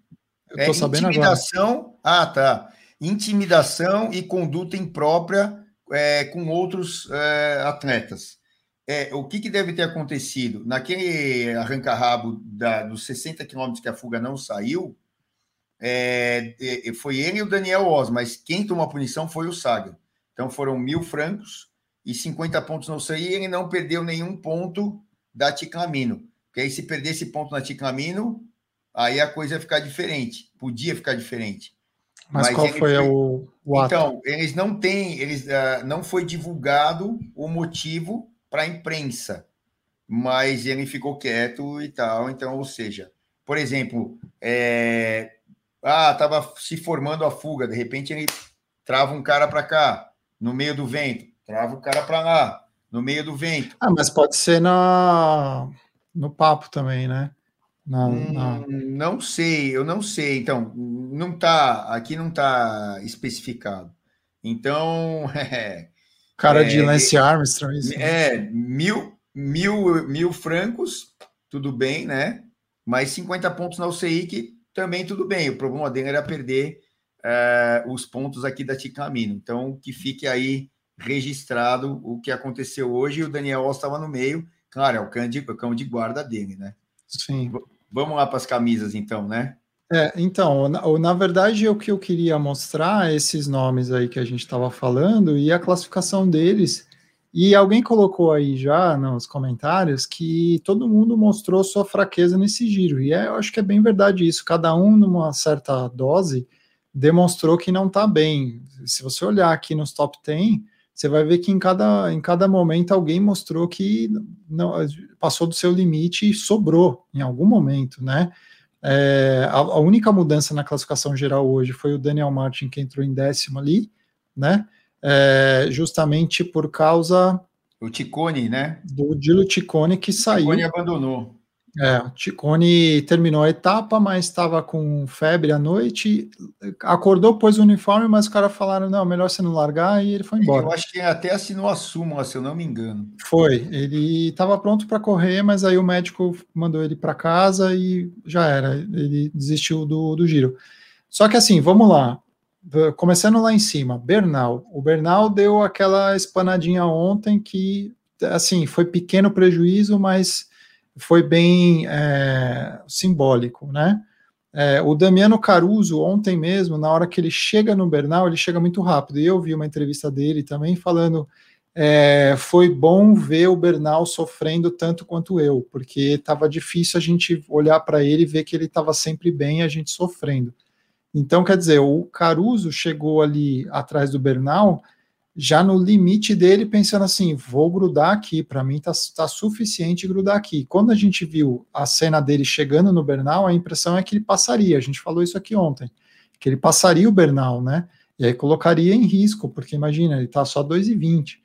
Eu tô sabendo intimidação, agora. Ah, tá. Intimidação e conduta imprópria é, com outros é, atletas. É, o que, que, deve ter acontecido? Naquele arranca-rabo dos 60 quilômetros que a fuga não saiu, é, é, foi ele e o Daniel Oz, mas quem tomou a punição foi o Saga. Então foram mil francos e 50 pontos não saíram, e ele não perdeu nenhum ponto da Ticlamino. Porque aí, se perdesse ponto na Ticlamino, aí a coisa ia ficar diferente. Podia ficar diferente. Mas, Mas qual foi, foi, o, o Então, eles não têm, eles uh, não foi divulgado o motivo para a imprensa, mas ele ficou quieto e tal. Então, ou seja, por exemplo, é, ah, estava se formando a fuga, de repente ele trava um cara para cá, no meio do vento, trava o cara para lá, no meio do vento. Ah, mas pode ser na, no papo também, né? Na, hum. Não sei, eu não sei. Então, não tá, aqui não tá especificado. Então, é, Cara é, de Lance Armstrong. Isso, é, mil, mil, mil francos, tudo bem, né? Mas 50 pontos na UCI, que também tudo bem. O problema dele era perder uh, os pontos aqui da Ticamino. Então, que fique aí registrado o que aconteceu hoje. O Daniel Oss estava no meio. Claro, é o cão de, o cão de guarda dele, né? Sim. Vamos lá para as camisas, então, né? É, então, na, na, verdade, o que eu queria mostrar, esses nomes aí que a gente estava falando e a classificação deles. E alguém colocou aí já nos comentários que todo mundo mostrou sua fraqueza nesse giro. E é, eu acho que é bem verdade isso. Cada um, numa certa dose, demonstrou que não está bem. Se você olhar aqui nos top 10, você vai ver que em cada, em cada momento alguém mostrou que não, passou do seu limite e sobrou em algum momento, né? É, a, a, única mudança na classificação geral hoje foi o Daniel Martin que entrou em décimo ali, né? É, justamente por causa. O Ticone, né? Do Dilo Ticone que saiu. O Ticone abandonou. É, o Ticone terminou a etapa, mas estava com febre à noite, acordou, pôs o uniforme, mas os caras falaram, não, melhor você não largar, e ele foi embora. Eu acho que até assinou a súmula, se eu não me engano. Foi, ele estava pronto para correr, mas aí o médico mandou ele para casa e já era, ele desistiu do, do giro. Só que assim, vamos lá, começando lá em cima, Bernal. O Bernal deu aquela espanadinha ontem que, assim, foi pequeno prejuízo, mas foi bem é, simbólico, né? É, o Damiano Caruso, ontem mesmo, na hora que ele chega no Bernal, ele chega muito rápido. E eu vi uma entrevista dele também falando: é, foi bom ver o Bernal sofrendo tanto quanto eu, porque estava difícil a gente olhar para ele e ver que ele estava sempre bem e a gente sofrendo. Então, quer dizer, o Caruso chegou ali atrás do Bernal já no limite dele, pensando assim: vou grudar aqui, para mim tá, tá suficiente grudar aqui. Quando a gente viu a cena dele chegando no Bernal, a impressão é que ele passaria. A gente falou isso aqui ontem, que ele passaria o Bernal, né? E aí colocaria em risco, porque imagina, ele tá só 2,20.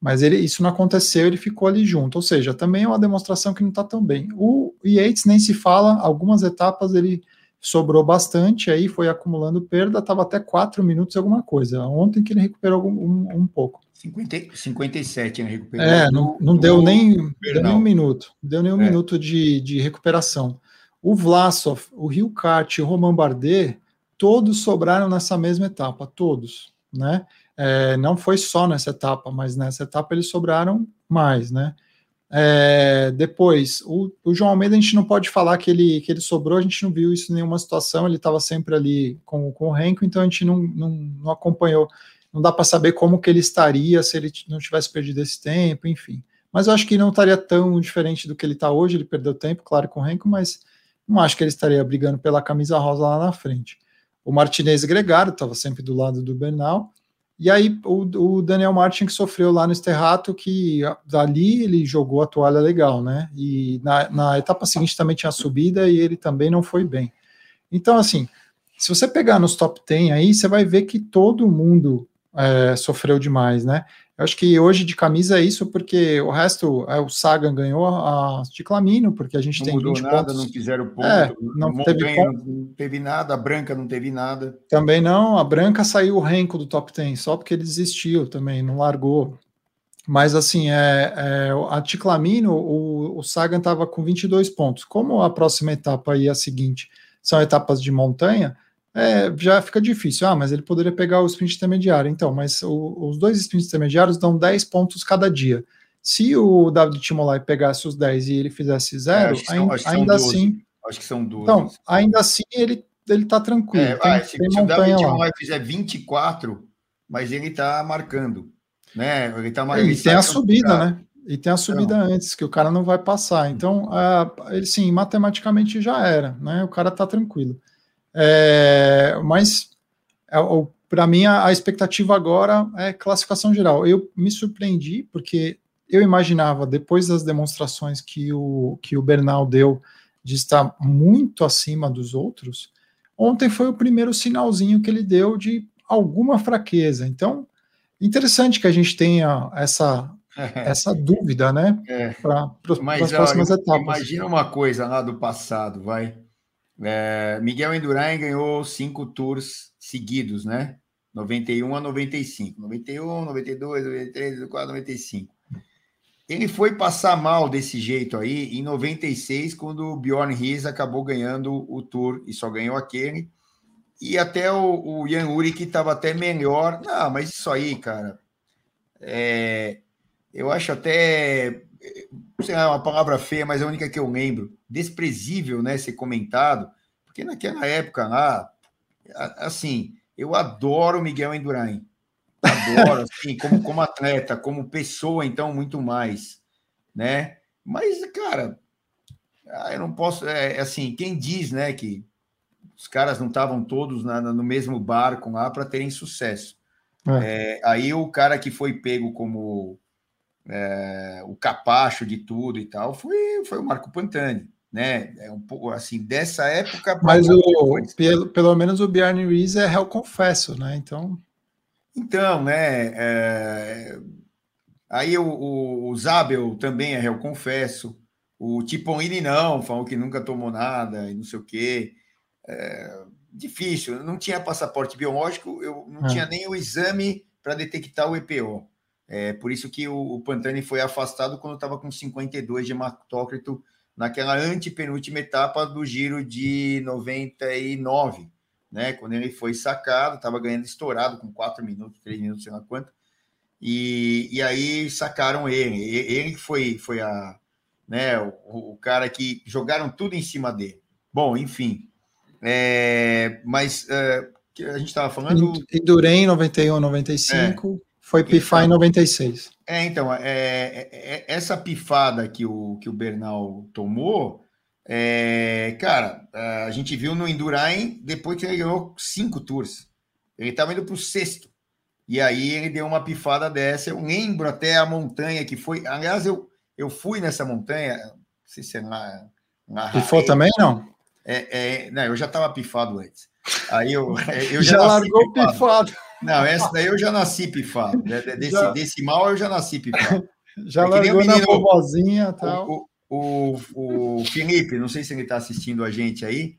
Mas ele, isso não aconteceu, ele ficou ali junto. Ou seja, também é uma demonstração que não está tão bem. O Yates nem se fala, algumas etapas ele sobrou bastante, aí foi acumulando perda, estava até 4 minutos alguma coisa. Ontem que ele recuperou um, um pouco. 50, 57 ele recuperou. É, não, não deu, nem, deu nem um minuto. Deu nem um é. minuto de, de recuperação. O Vlasov, o Rio Kart e o Roman Bardet, todos sobraram nessa mesma etapa, todos, né? É, não foi só nessa etapa, mas nessa etapa eles sobraram mais, né? É, depois, o, o, João Almeida, a gente não pode falar que ele, que ele sobrou, a gente não viu isso em nenhuma situação, ele estava sempre ali com, com o Renko, então a gente não, não, não acompanhou, não dá para saber como que ele estaria se ele não tivesse perdido esse tempo, enfim. Mas eu acho que não estaria tão diferente do que ele está hoje, ele perdeu tempo, claro, com o Renko, mas não acho que ele estaria brigando pela camisa rosa lá na frente. O Martinez Gregário estava sempre do lado do Bernal, e aí o, o, Daniel Martin que sofreu lá no Esterrato, que dali ele jogou a toalha legal, né? E na, na etapa seguinte também tinha subida e ele também não foi bem. Então, assim, se você pegar nos top 10 aí, você vai ver que todo mundo é, sofreu demais, né? Eu acho que hoje de camisa é isso, porque o resto, é, o Sagan ganhou a de Clamino, porque a gente não tem mudou 20 nada, pontos. não fizeram ponto, é, não, teve ponto. não teve nada, a Branca não teve nada. Também não, a Branca saiu o renco do top 10, só porque ele desistiu também, não largou. Mas assim, é, é a Ticlamino, o, o Sagan estava com 22 pontos. Como a próxima etapa e a seguinte são etapas de montanha, é, já fica difícil. Ah, mas ele poderia pegar o sprint intermediário. Então, mas o, os dois sprints intermediários dão 10 pontos cada dia. Se o David Timolai pegasse os 10 e ele fizesse zero, é, ainda, ainda assim. Acho que são duas. Então, ainda assim ele, ele tá tranquilo. É, tem, ah, se, se o David Timolai fizer 24, mas ele tá marcando. Né? Ele, tá, ele, ele tem a subida, né? E tem a subida então, antes, que o cara não vai passar. Então, ele sim, matematicamente já era, né? O cara tá tranquilo. É, mas, é, para mim, a, a, expectativa agora é classificação geral. Eu me surpreendi, porque eu imaginava, depois das demonstrações que o, que o Bernal deu de estar muito acima dos outros, ontem foi o primeiro sinalzinho que ele deu de alguma fraqueza. Então, interessante que a gente tenha essa essa dúvida, né? É. Para as próximas etapas. Imagina uma coisa lá do passado, vai. É, Miguel Indurain ganhou cinco tours seguidos, né? 91 a 95. 91, 92, 93, 94, 95. Ele foi passar mal desse jeito aí em 96, quando o Bjorn Ries acabou ganhando o Tour e só ganhou aquele. E até o, o Jan Uri, que estava até melhor. Não, mas isso aí, cara, é, eu acho até, sei lá, uma palavra feia, mas é a única que eu lembro, desprezível, né, ser comentado, porque naquela época lá, assim, eu adoro Miguel Endurain, adoro, assim, como, como atleta, como pessoa, então, muito mais, né, mas, cara, ah, eu não posso, é, é assim, quem diz, né, que os caras não estavam todos na, no mesmo barco lá para terem sucesso. É. É, aí o cara que foi pego como é, o capacho de tudo e tal, foi, foi o Marco Pantani, né? É um pouco assim, dessa época. Mas o, pelo, pelo menos o Bjarne Rees é réu confesso, né? Então. Então, né? É, aí o, o, o, Zabel também é réu confesso. O Tiponini não, falou que nunca tomou nada e não sei o quê. É, difícil, não tinha passaporte biológico, eu não é. tinha nem o exame para detectar o EPO. É por isso que o, o Pantani foi afastado quando estava com 52 de hematócrito naquela antepenúltima etapa do giro de 99, né? Quando ele foi sacado, estava ganhando estourado com 4 minutos, 3 minutos, sei lá quanto. E, e aí sacaram ele. Ele foi, foi a, né, o, o cara que jogaram tudo em cima dele. Bom, enfim. É, mas é, a gente estava falando. E Durem 91, 95. É. Foi pifar em 96. É, então, é, é, é, essa pifada que o, que o Bernal tomou, é, cara, a gente viu no Endurain depois que ele ganhou cinco tours. Ele estava indo para o sexto. E aí ele deu uma pifada dessa. Eu lembro até a montanha que foi. Aliás, eu, eu fui nessa montanha. Não sei se é lá. lá Pifou também, não? É, é, não, eu já estava pifado antes. Aí eu, eu já, já largou pifado. pifado. Não, essa daí eu já nasci pifado. Desse, já... desse mal eu já nasci pifado. Já é largou menino, na vovozinha tal. O, o, o, o, Felipe, não sei se ele está assistindo a gente aí,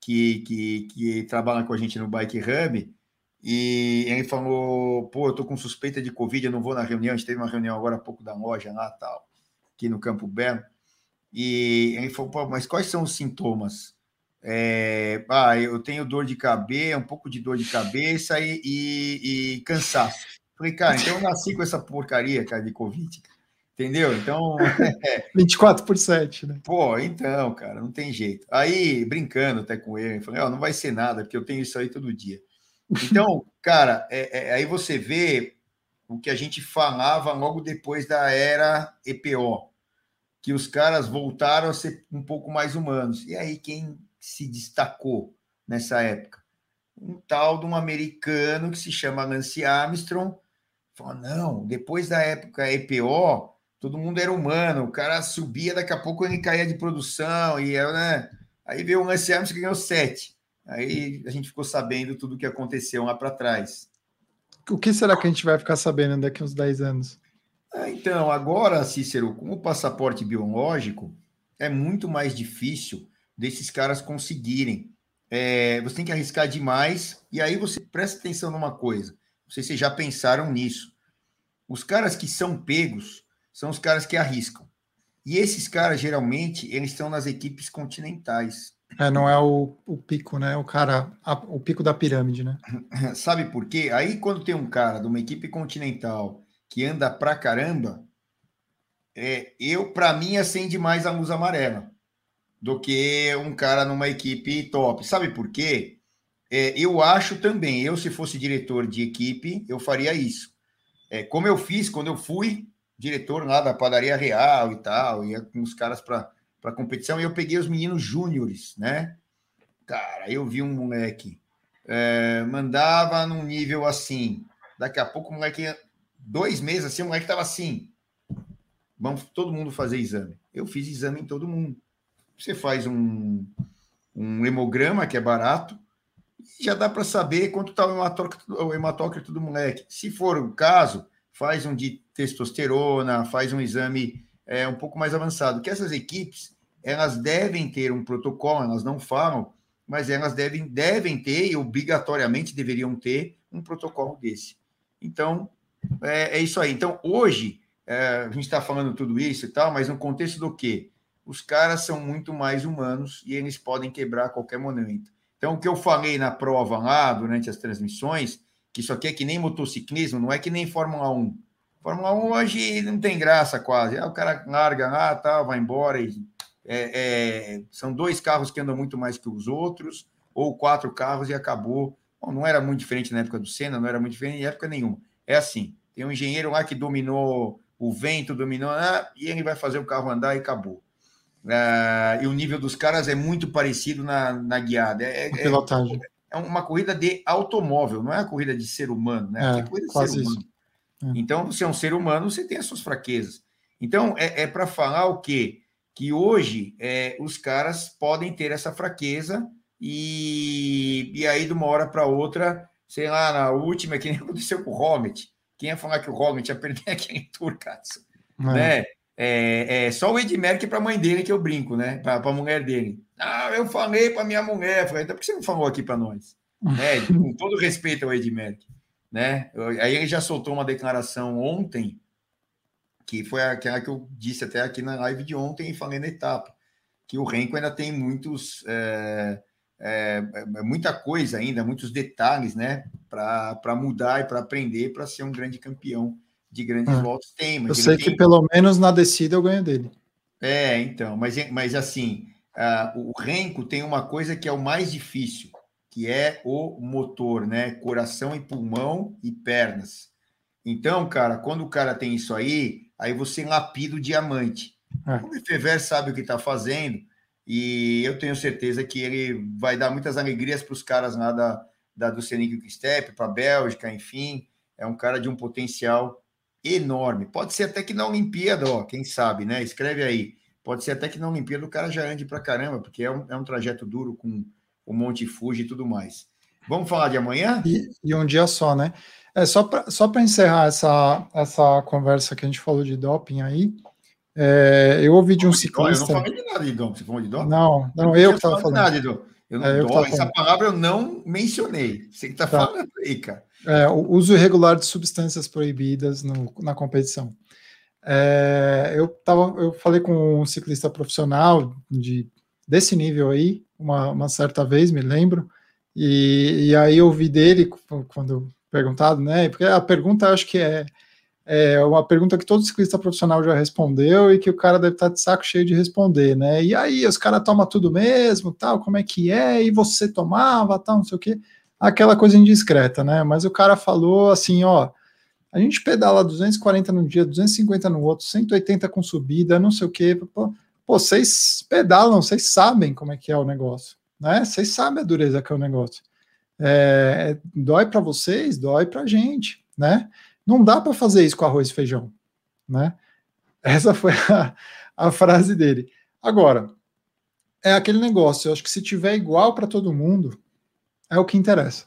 que, que, que trabalha com a gente no Bike Hub, e ele falou: pô, eu tô com suspeita de Covid, eu não vou na reunião. A gente teve uma reunião agora há pouco da loja lá, tal, aqui no Campo Belo. E ele falou: pô, mas quais são os sintomas? É, ah, eu tenho dor de cabeça, um pouco de dor de cabeça e, e, e, cansaço. Falei, cara, então eu nasci com essa porcaria, cara, de Covid. Entendeu? Então. É. 24 por 7, né? Pô, então, cara, não tem jeito. Aí, brincando até com ele, falei, ó, oh, não vai ser nada, porque eu tenho isso aí todo dia. Então, cara, é, é, aí você vê o que a gente falava logo depois da era EPO, que os caras voltaram a ser um pouco mais humanos. E aí, quem se destacou nessa época? Um tal de um americano que se chama Lance Armstrong. Falou, não, depois da época EPO, todo mundo era humano, o cara subia, daqui a pouco ele caía de produção, e né? aí veio o Lance Armstrong que ganhou sete. Aí a gente ficou sabendo tudo o que aconteceu lá para trás. O que será que a gente vai ficar sabendo daqui a uns 10 anos? Ah, então, agora, Cícero, com o passaporte biológico, é muito mais difícil desses caras conseguirem. É, você tem que arriscar demais, e aí você presta atenção numa coisa. Não sei se vocês já pensaram nisso. Os caras que são pegos são os caras que arriscam. E esses caras, geralmente, eles estão nas equipes continentais. É, não é o, o pico, né? O cara, a, o pico da pirâmide, né? Sabe por quê? Aí quando tem um cara de uma equipe continental que anda pra caramba, é, eu, para mim, acende mais a luz amarela do que um cara numa equipe top. Sabe por quê? É, eu acho também, eu, se fosse diretor de equipe, eu faria isso. É, como eu fiz quando eu fui diretor lá da padaria real e tal, ia com os caras para competição e eu peguei os meninos júniores, né? Cara, eu vi um moleque é, mandava num nível assim, daqui a pouco o moleque dois meses assim, o moleque tava assim, vamos todo mundo fazer exame. Eu fiz exame em todo mundo. Você faz um, um hemograma que é barato, já dá para saber quanto está o hematócrito do moleque. Se for o caso, faz um de testosterona, faz um exame é, um pouco mais avançado. Que essas equipes elas devem ter um protocolo, elas não falam, mas elas devem, devem ter e obrigatoriamente deveriam ter um protocolo desse. Então, é, é isso aí. Então, hoje, é, a gente está falando tudo isso e tal, mas no contexto do quê? Os caras são muito mais humanos e eles podem quebrar a qualquer momento. Então, o que eu falei na prova lá, durante as transmissões, que isso aqui é que nem motociclismo, não é que nem Fórmula 1. Fórmula 1 hoje não tem graça quase. o cara larga lá, tá, vai embora e é, é, são dois carros que andam muito mais que os outros, ou quatro carros e acabou. Bom, não era muito diferente na época do Senna, não era muito diferente em época nenhuma. É assim: tem um engenheiro lá que dominou o vento, dominou, ah, e ele vai fazer o carro andar e acabou. Ah, e o nível dos caras é muito parecido na, na guiada. É, é, é, uma corrida de automóvel, não é uma corrida de ser humano, né? É, é corrida de ser humano. É. Então, você é um ser humano, você tem as suas fraquezas. Então, é, é para falar o quê? que hoje é, os caras podem ter essa fraqueza e, e aí de uma hora para outra, sei lá, na última, que nem aconteceu com o Homet, quem ia falar que o Homet ia perder aquele tour, cara? É. Né? É, é, só o Edmerck para a mãe dele que eu brinco, né? Para a mulher dele. Ah, eu falei para minha mulher. Falei, então por que você não falou aqui para nós? né? Com todo respeito ao Edmerck. Né? Aí ele já soltou uma declaração ontem que foi aquela que eu disse até aqui na live de ontem e falei na etapa, que o Renko ainda tem muitos, é, é, é muita coisa ainda, muitos detalhes, né, para mudar e para aprender para ser um grande campeão de grandes ah, voltas. Tem, mas eu sei tem... que pelo menos na descida eu ganho dele. É, então, mas, mas assim, uh, o Renko tem uma coisa que é o mais difícil, que é o motor, né, coração e pulmão e pernas. Então, cara, quando o cara tem isso aí, aí você lapida o diamante. É. O Lefever sabe o que está fazendo e eu tenho certeza que ele vai dar muitas alegrias para os caras lá da, da do Senig Step, para a Bélgica, enfim. É um cara de um potencial enorme. Pode ser até que na Olimpíada, ó, quem sabe, né? Escreve aí. Pode ser até que na Olimpíada o cara já ande para caramba, porque é um, é um trajeto duro com o Monte Fuji e tudo mais. Vamos falar de amanhã? E, e um dia só, né? É, só para só encerrar essa, essa conversa que a gente falou de doping aí, é, eu ouvi de um ciclista. Eu não falei de nada de doping. Você falou de doping? Não, não, eu, eu que estava falando. Nada. Eu não, é, eu doping, essa palavra eu não mencionei. Você que está tá. falando aí, cara. É, o uso irregular de substâncias proibidas no, na competição. É, eu, tava, eu falei com um ciclista profissional de, desse nível aí, uma, uma certa vez, me lembro, e, e aí eu ouvi dele, quando perguntado, né? Porque a pergunta acho que é, é uma pergunta que todo ciclista profissional já respondeu e que o cara deve estar de saco cheio de responder, né? E aí, os caras tomam tudo mesmo, tal, como é que é? E você tomava, tal, não sei o quê. Aquela coisa indiscreta, né? Mas o cara falou assim, ó, a gente pedala 240 no dia, 250 no outro, 180 com subida, não sei o quê. Pô, vocês pedalam, vocês sabem como é que é o negócio, né? Vocês sabem a dureza que é o negócio. É, dói para vocês, dói para gente, né? Não dá para fazer isso com arroz e feijão, né? Essa foi a, a frase dele. Agora, é aquele negócio, eu acho que se tiver igual para todo mundo, é o que interessa,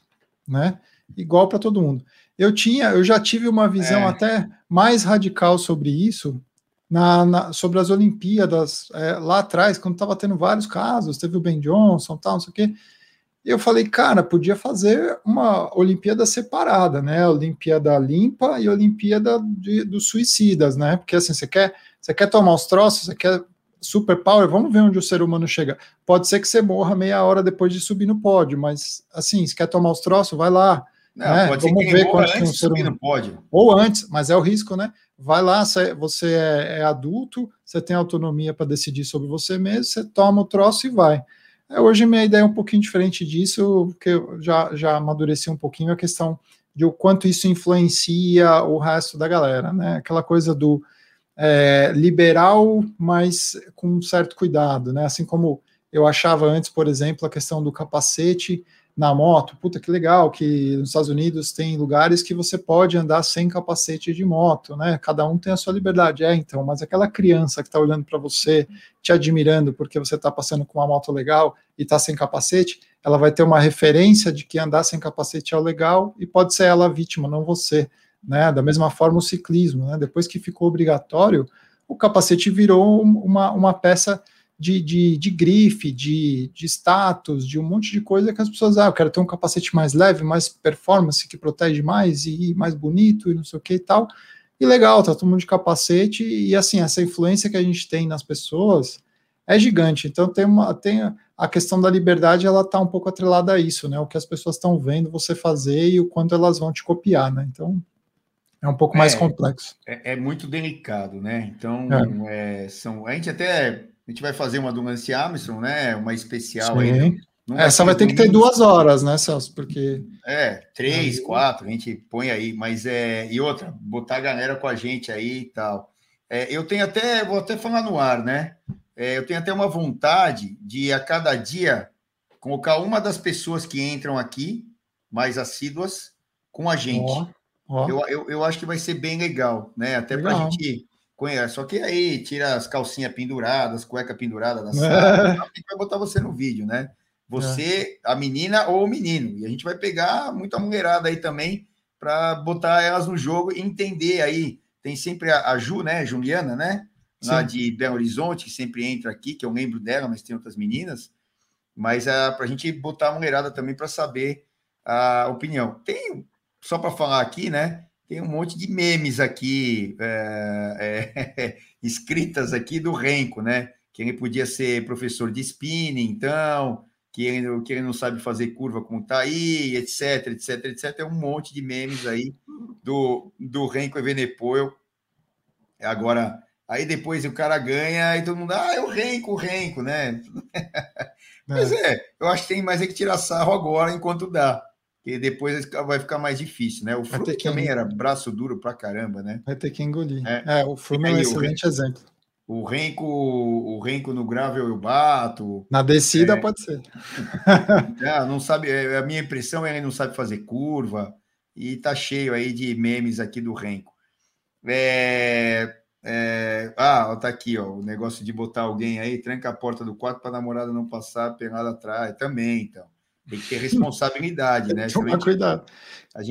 né? Igual para todo mundo. Eu tinha, eu já tive uma visão é. até mais radical sobre isso na, na sobre as Olimpíadas é, lá atrás, quando estava tendo vários casos, teve o Ben Johnson, tal, não sei o quê eu falei, cara, podia fazer uma Olimpíada separada, né? Olimpíada limpa e Olimpíada de, dos suicidas, né? Porque assim, você quer, você quer tomar os troços, você quer super power, vamos ver onde o ser humano chega. Pode ser que você morra meia hora depois de subir no pódio, mas assim, se quer tomar os troços, vai lá. Não, né? Pode vamos ver quanto tem um ser humano. Pode. Ou antes, mas é o risco, né? Vai lá, você é, é adulto, você tem autonomia para decidir sobre você mesmo, você toma o troço e vai. É, hoje minha ideia é um pouquinho diferente disso, porque eu já, já amadureci um pouquinho a questão de o quanto isso influencia o resto da galera, né? Aquela coisa do é, liberal, mas com um certo cuidado, né? Assim como eu achava antes, por exemplo, a questão do capacete na moto. Puta que legal que nos Estados Unidos tem lugares que você pode andar sem capacete de moto, né? Cada um tem a sua liberdade, é então, mas aquela criança que está olhando para você, te admirando porque você está passando com uma moto legal e está sem capacete, ela vai ter uma referência de que andar sem capacete é o legal e pode ser ela a vítima, não você. Né? Da mesma forma o ciclismo, né? depois que ficou obrigatório, o capacete virou uma, uma peça de, de, de grife, de, de status, de um monte de coisa que as pessoas, ah, eu quero ter um capacete mais leve, mais performance, que protege mais e mais bonito e não sei o que e tal. E legal, tá todo mundo de capacete e assim, essa influência que a gente tem nas pessoas é gigante. Então tem uma tem a questão da liberdade, ela tá um pouco atrelada a isso, né? O que as pessoas estão vendo você fazer e o quanto elas vão te copiar, né? Então é um pouco é, mais complexo. É, é, muito delicado, né? Então, é. é. são, a gente até a gente vai fazer uma do Lance Armstrong, né? Uma especial Sim. aí. Não Essa vai ter que ter duas horas, né, Celso? Porque. É, três, quatro, a gente põe aí, mas é. E outra, botar a galera com a gente aí e tal. É, eu tenho até, vou até falar no ar, né? É, eu tenho até uma vontade de a cada dia colocar uma das pessoas que entram aqui, mais assíduas, com a gente. Oh, oh. Eu, eu, eu, acho que vai ser bem legal, né? Até para a gente conhece. Só que aí tira as calcinhas penduradas, cueca pendurada da sala, a gente vai botar você no vídeo, né? Você, é. a menina ou o menino. E a gente vai pegar muita mulherada aí também para botar elas no jogo e entender aí. Tem sempre a, a Ju, né? Juliana, né? Lá Sim. de Belo Horizonte, que sempre entra aqui, que eu lembro dela, mas tem outras meninas. Mas é para a gente botar a mulherada também para saber a opinião. Tem, só para falar aqui, né? tem um monte de memes aqui, é, é, escritas aqui do Renko, né? Que ele podia ser professor de spinning, então, que ele, que ele não sabe fazer curva como tá aí, etc, etc, etc. É um monte de memes aí do, do Renko Evenepoel. Agora, aí depois o cara ganha e todo mundo, ah, é o Renko, o Renko, né? Mas é. é, eu acho que tem mais é que tirar sarro agora enquanto dá e depois vai ficar mais difícil, né? O Fluminense também era braço duro pra caramba, né? Vai ter que engolir. É, é o Fluminense é um excelente exemplo. O Renko, o Renko no gravel eu bato. Na descida é, pode ser. é, não sabe, é, a minha impressão é que ele não sabe fazer curva e tá cheio aí de memes aqui do Renko. É, é, ah, tá aqui, ó, o negócio de botar alguém aí, tranca a porta do quarto para namorada não passar pegada atrás, também, então. Tem que ter responsabilidade, né? Tomar gente, cuidado.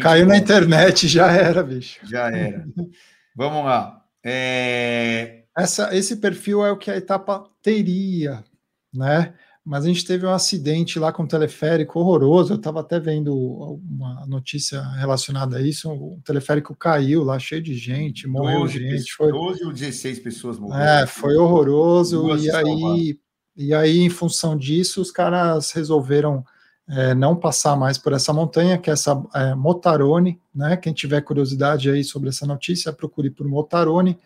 Caiu na internet, já era, bicho. Já era. Vamos lá. É... Essa, esse perfil é o que a etapa teria, né? Mas a gente teve um acidente lá com o teleférico horroroso. Eu estava até vendo uma notícia relacionada a isso. O teleférico caiu lá, cheio de gente, morreu 12, gente. Foi 12 ou 16 pessoas morreram. É, foi horroroso. Duas e aí, e aí, em função disso, os caras resolveram é, não passar mais por essa montanha, que é essa é, Motarone, né? Quem tiver curiosidade aí sobre essa notícia, procure por Motarone.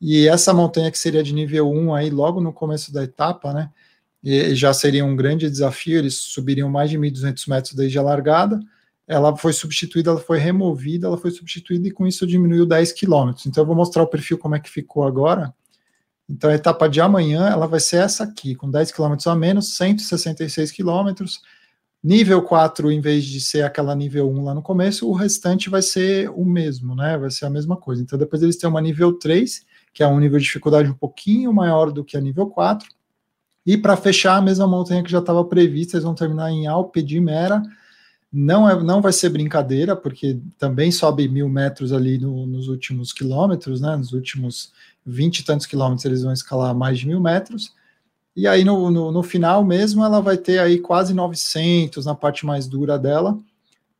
E essa montanha que seria de nível 1 aí logo no começo da etapa, né? E já seria um grande desafio, eles subiriam mais de 1.200 metros desde a largada. Ela foi substituída, ela foi removida, ela foi substituída e com isso diminuiu 10 quilômetros. Então eu vou mostrar o perfil como é que ficou agora. Então a etapa de amanhã, ela vai ser essa aqui, com 10 quilômetros a menos, 166 quilômetros Nível 4, em vez de ser aquela nível 1 lá no começo, o restante vai ser o mesmo, né? Vai ser a mesma coisa. Então, depois eles têm uma nível 3, que é um nível de dificuldade um pouquinho maior do que a nível 4. E para fechar a mesma montanha que já estava prevista, eles vão terminar em Alpe de Mera. Não, é, não vai ser brincadeira, porque também sobe mil metros ali no, nos últimos quilômetros, né? Nos últimos 20 e tantos quilômetros eles vão escalar mais de mil metros. E aí no, no, no, final mesmo ela vai ter aí quase 900 na parte mais dura dela.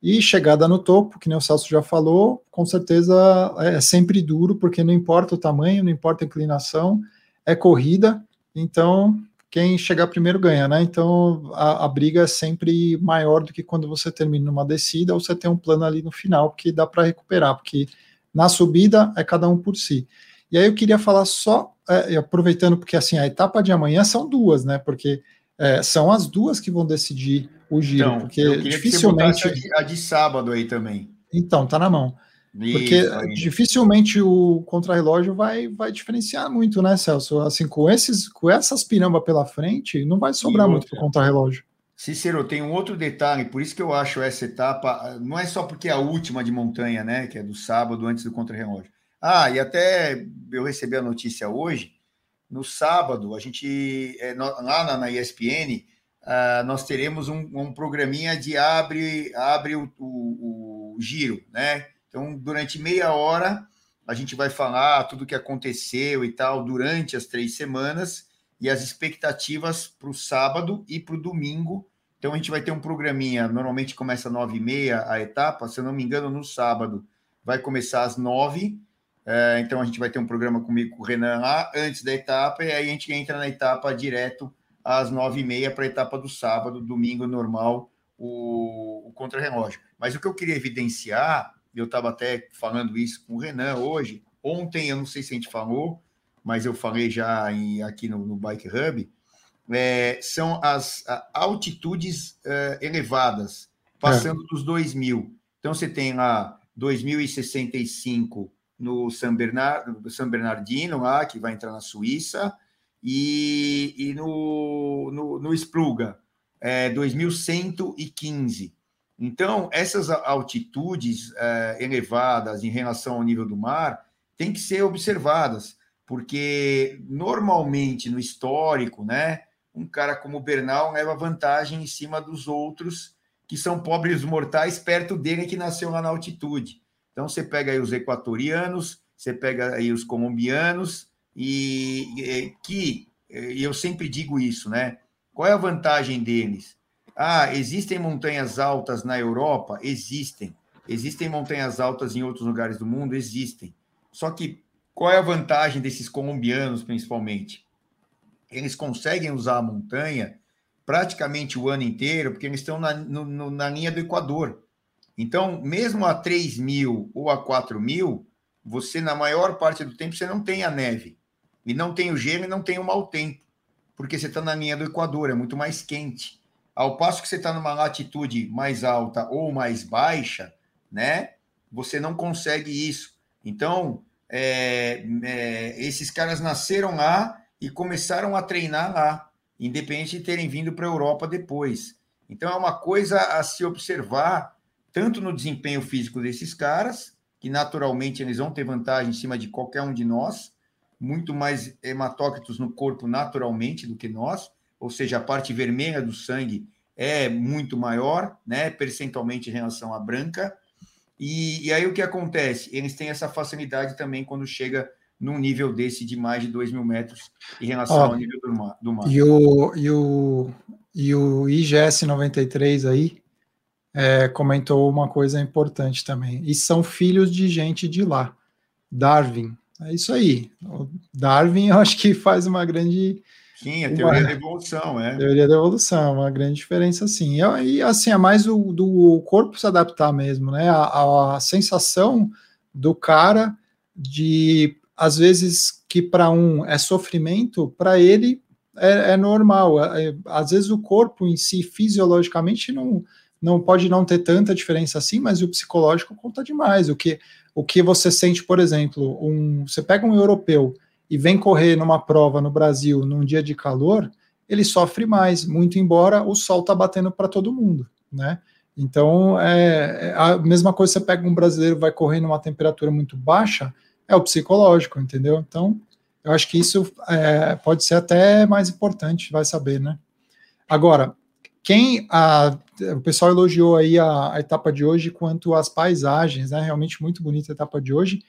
E chegada no topo, que nem o Celso já falou, com certeza é sempre duro, porque não importa o tamanho, não importa a inclinação, é corrida. Então, quem chegar primeiro ganha, né? Então a, a, briga é sempre maior do que quando você termina uma descida ou você tem um plano ali no final, porque dá para recuperar, porque na subida é cada um por si. E aí eu queria falar só, é, aproveitando, porque assim, a etapa de amanhã são duas, né? Porque é, são as duas que vão decidir o giro, então, porque dificilmente. a, de, a de sábado aí também. Então, tá na mão. Porque Isso, dificilmente o contrarrelógio vai, vai diferenciar muito, né, Celso? Assim, com, esses, com essas piramba pela frente, não vai sobrar muito para o contrarrelógio. Cícero, tem um outro detalhe, por isso que eu acho essa etapa, não é só porque é a última de montanha, né, que é do sábado antes do contrarrelógio. Ah, e até eu recebi a notícia hoje, no sábado, a gente, é, lá na, na ESPN, uh, nós teremos um, um, programinha de abre, abre o, o, o giro, né? Então, durante meia hora, a gente vai falar tudo o que aconteceu e tal durante as três semanas e as expectativas para o sábado e para o domingo. Então, a gente vai ter um programinha, normalmente começa às nove e meia a etapa, se eu não me engano, no sábado vai começar às nove. É, então, a gente vai ter um programa comigo, com o Renan lá, antes da etapa, e aí a gente entra na etapa direto às nove e meia para a etapa do sábado, domingo normal, o, o contra-relógio. Mas o que eu queria evidenciar eu estava até falando isso com o Renan hoje. Ontem, eu não sei se a gente falou, mas eu falei já em, aqui no, no, Bike Hub, é, são as altitudes é, elevadas, passando é. dos 2.000. Então, você tem lá 2.065 no San, Bernard, San Bernardino, lá, que vai entrar na Suíça, e, e no, no, no é, 2.115. Então, essas altitudes é, elevadas em relação ao nível do mar têm que ser observadas, porque normalmente no histórico, né, um cara como o Bernal leva vantagem em cima dos outros que são pobres mortais perto dele que nasceu lá na altitude. Então, você pega aí os equatorianos, você pega aí os colombianos, e, que eu sempre digo isso, né? Qual é a vantagem deles? Ah, existem montanhas altas na Europa? Existem. Existem montanhas altas em outros lugares do mundo? Existem. Só que qual é a vantagem desses colombianos, principalmente? Eles conseguem usar a montanha praticamente o ano inteiro, porque eles estão na, no, na linha do Equador. Então, mesmo a 3 mil ou a 4 mil, você, na maior parte do tempo, você não tem a neve. E não tem o gelo e não tem o mau tempo, porque você está na linha do Equador, é muito mais quente. Ao passo que você está numa latitude mais alta ou mais baixa, né? Você não consegue isso. Então, é, é, esses caras nasceram lá e começaram a treinar lá, independente de terem vindo para a Europa depois. Então, é uma coisa a se observar, tanto no desempenho físico desses caras, que naturalmente eles vão ter vantagem em cima de qualquer um de nós, muito mais hematócritos no corpo naturalmente do que nós, ou seja, a parte vermelha do sangue é muito maior, né, percentualmente em relação à branca. E, e aí o que acontece? Eles têm essa facilidade também quando chega num nível desse de mais de 2 mil metros em relação Ó, ao nível do mar. Do mar. E, o, e, o, e o IGS 93 aí é, comentou uma coisa importante também. E são filhos de gente de lá. Darwin. É isso aí. O Darwin, eu acho que faz uma grande Sim, a teoria uma, da evolução, é. Teoria da evolução, uma grande diferença, sim. E, assim, é mais o, do corpo se adaptar mesmo, né? A, a, sensação do cara de, às vezes, que para um é sofrimento, para ele é, é normal. É, às vezes o corpo em si, fisiologicamente, não, não pode não ter tanta diferença assim, mas o psicológico conta demais. O que, o que você sente, por exemplo, um, você pega um europeu e vem correr numa prova no Brasil num dia de calor, ele sofre mais, muito embora o sol tá batendo para todo mundo, né? Então, é, é, a mesma coisa você pega um brasileiro vai correr numa temperatura muito baixa, é o psicológico, entendeu? Então, eu acho que isso é, pode ser até mais importante, vai saber, né? Agora, quem a, o pessoal elogiou aí a, a etapa de hoje quanto às paisagens, né? Realmente muito bonita a etapa de hoje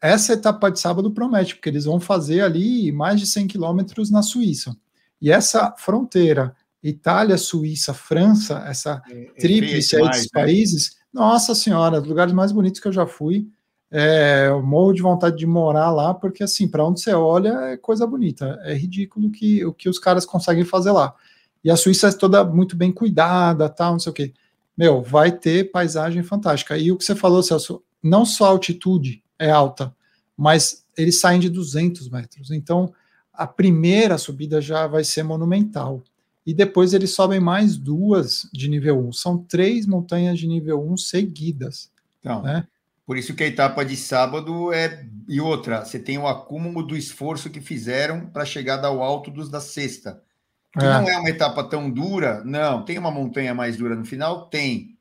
essa etapa de sábado promete, porque eles vão fazer ali mais de 100 quilômetros na Suíça. E essa fronteira, Itália, Suíça, França, essa é, é tríplice aí desses né? países, nossa senhora, lugares mais bonitos que eu já fui. É, eu morro de vontade de morar lá, porque assim, para onde você olha é coisa bonita. É ridículo que, o que os caras conseguem fazer lá. E a Suíça é toda muito bem cuidada, tal, não sei o quê. Meu, vai ter paisagem fantástica. E o que você falou, Celso, não só a altitude é alta, mas eles saem de 200 metros. Então, a primeira subida já vai ser monumental. E depois eles sobem mais duas de nível 1. São três montanhas de nível 1 seguidas. Então, né? Por isso que a etapa de sábado é. E outra, você tem o acúmulo do esforço que fizeram para chegar ao alto dos da sexta. Que é. não é uma etapa tão dura, não. Tem uma montanha mais dura no final? Tem.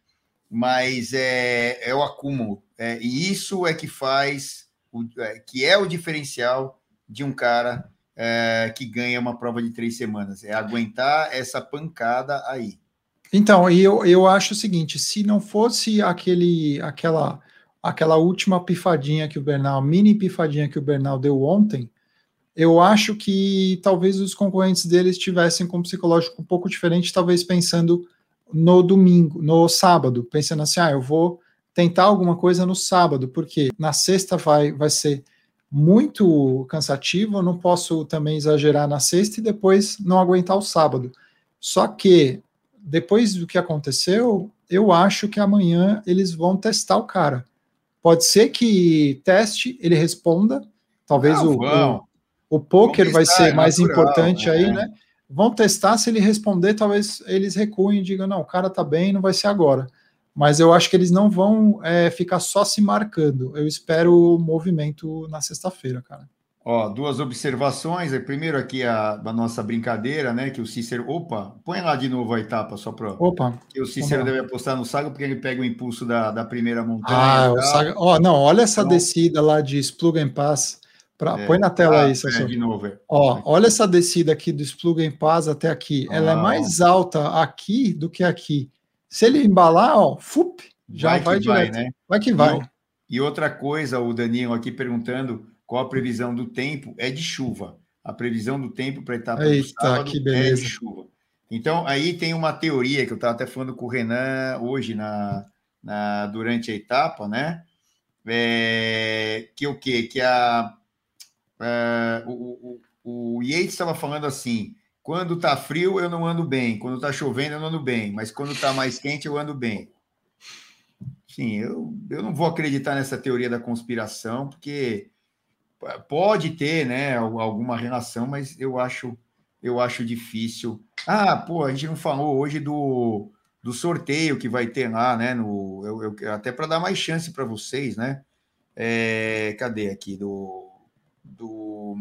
Mas é, é o acúmulo. É, e isso é que faz, o, é, que é o diferencial de um cara é, que ganha uma prova de três semanas. É aguentar essa pancada aí. Então, eu, eu acho o seguinte: se não fosse aquele, aquela, aquela última pifadinha que o Bernal, mini pifadinha que o Bernal deu ontem, eu acho que talvez os concorrentes deles tivessem com um psicológico um pouco diferente, talvez pensando no domingo, no sábado, pensando assim, ah, eu vou tentar alguma coisa no sábado, porque na sexta vai, vai ser muito cansativo, eu não posso também exagerar na sexta e depois não aguentar o sábado. Só que, depois do que aconteceu, eu acho que amanhã eles vão testar o cara. Pode ser que teste, ele responda, talvez o, o, o poker vai ser é mais natural, importante né? aí, né? Vão testar, se ele responder, talvez eles recuem e digam, não, o cara tá bem, não vai ser agora mas eu acho que eles não vão é, ficar só se marcando. Eu espero o movimento na sexta-feira, cara. Ó, duas observações. Primeiro aqui a da nossa brincadeira, né? Que o Cícero. Opa, põe lá de novo a etapa só para. Opa. Que o Cícero deve apostar no Saga porque ele pega o impulso da, da primeira montanha. Ah, o Saga. Ó, não, olha essa então... descida lá de Splugen Pass. Pra... É, põe na tela ah, aí, de novo. É. Ó, olha essa descida aqui do Splugen Pass até aqui. Ela é ah, mais alta aqui do que aqui. Se ele embalar, ó, fup, já vai, vai direto. Vai, né? vai que vai. E, outra coisa, o Danilo aqui perguntando qual a previsão do tempo é de chuva. A previsão do tempo para a etapa Eita, do sábado que beleza. é de chuva. Então, aí tem uma teoria que eu estava até falando com o Renan hoje na, na durante a etapa, né? É, que o quê? Que a, a o, o, o Yates estava falando assim: quando tá frio, eu não ando bem. Quando tá chovendo, eu não ando bem. Mas quando tá mais quente, eu ando bem. Sim, eu, eu não vou acreditar nessa teoria da conspiração, porque pode ter, né, alguma relação, mas eu acho eu acho difícil. Ah, pô, a gente não falou hoje do, do sorteio que vai ter lá, né? No, eu, eu até para dar mais chance para vocês, né? É, cadê aqui do, do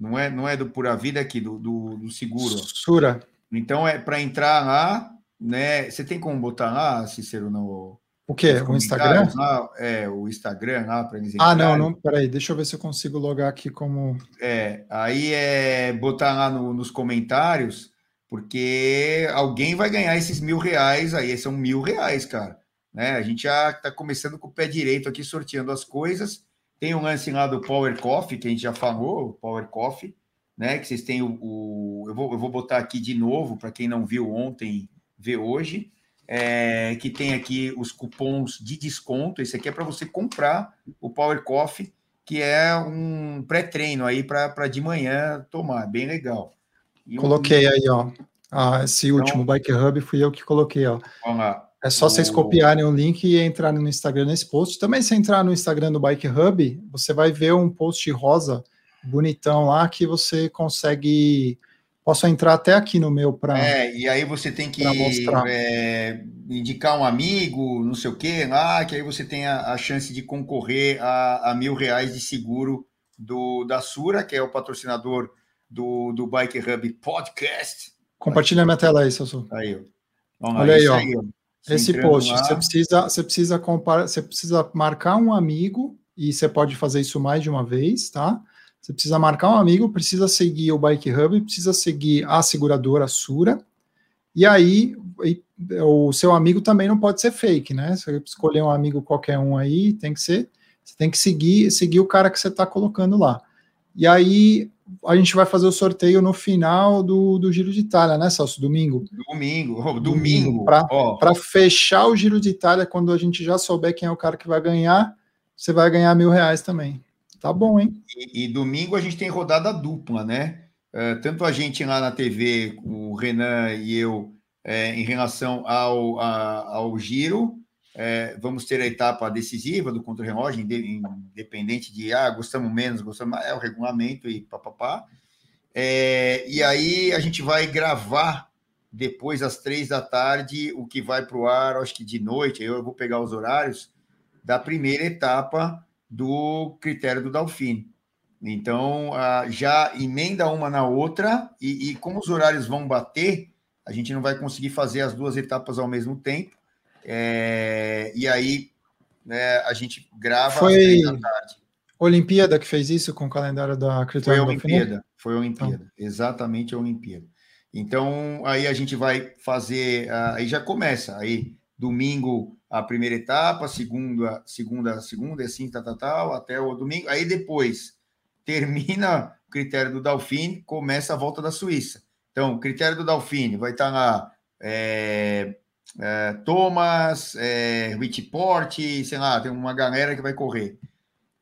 não é, não é do Pura Vida aqui, do, do, do seguro. Sura. Então, é para entrar lá, né? Você tem como botar lá, Cícero, no. O quê? O Instagram? Lá, é, o Instagram lá para eles Ah, não, não, peraí, deixa eu ver se eu consigo logar aqui como. É, aí é botar lá no, nos comentários, porque alguém vai ganhar esses mil reais aí, são mil reais, cara. Né? A gente já está começando com o pé direito aqui, sorteando as coisas. Tem um lance lá do Power Coffee, que a gente já falou, o Power Coffee, né? Que vocês têm o. o eu, vou, eu vou botar aqui de novo, para quem não viu ontem, ver hoje. É, que tem aqui os cupons de desconto. Esse aqui é para você comprar o Power Coffee, que é um pré-treino aí para de manhã tomar, bem legal. E coloquei um... aí, ó. Ah, esse então, último Bike Hub fui eu que coloquei, ó. Vamos lá. É só o... vocês copiarem o link e entrarem no Instagram nesse post. Também, se entrar no Instagram do Bike Hub, você vai ver um post rosa bonitão lá que você consegue. Posso entrar até aqui no meu para. É, e aí você tem que é, indicar um amigo, não sei o quê, lá, que aí você tem a, a chance de concorrer a, a, mil reais de seguro do da Sura, que é o patrocinador do, do Bike Hub Podcast. Compartilha minha tela aí, Celso. Aí, ó. Olha aí, ó. Aí, ó. Esse post, você precisa, você precisa comparar, você precisa marcar um amigo e você pode fazer isso mais de uma vez, tá? Você precisa marcar um amigo, precisa seguir o Bike Hub, precisa seguir a seguradora Sura. E aí, o seu amigo também não pode ser fake, né? Você escolher um amigo qualquer um aí, tem que ser, você tem que seguir, seguir o cara que você está colocando lá. E aí, a gente vai fazer o sorteio no final do, do Giro de Itália, né, Celso? Domingo. Domingo, oh, domingo. Para oh. fechar o Giro de Itália, quando a gente já souber quem é o cara que vai ganhar, você vai ganhar mil reais também. Tá bom, hein? E, e domingo a gente tem rodada dupla, né? Uh, tanto a gente lá na TV, o Renan e eu, é, em relação ao, a, ao giro, é, vamos ter a etapa decisiva do contra-relógio, independente de ah, gostamos menos, gostamos mais, é o regulamento e papapá. É, e aí a gente vai gravar depois às três da tarde o que vai para o ar, acho que de noite, eu vou pegar os horários da primeira etapa do critério do Dalfine. Então, já emenda uma na outra, e, e como os horários vão bater, a gente não vai conseguir fazer as duas etapas ao mesmo tempo. É, e aí né, a gente grava Foi... às tarde. Olimpíada que fez isso com o calendário da Critério Foi a Olimpíada, foi a Olimpíada, então. exatamente a Olimpíada. Então, aí a gente vai fazer, aí já começa, aí domingo a primeira etapa, segunda, segunda, segunda, assim, tal, tal, tal, até o domingo. Aí depois termina o critério do Dalfine, começa a volta da Suíça. Então, o critério do Dalfine vai estar lá é, é, Thomas, é, sei lá, tem uma galera que vai correr.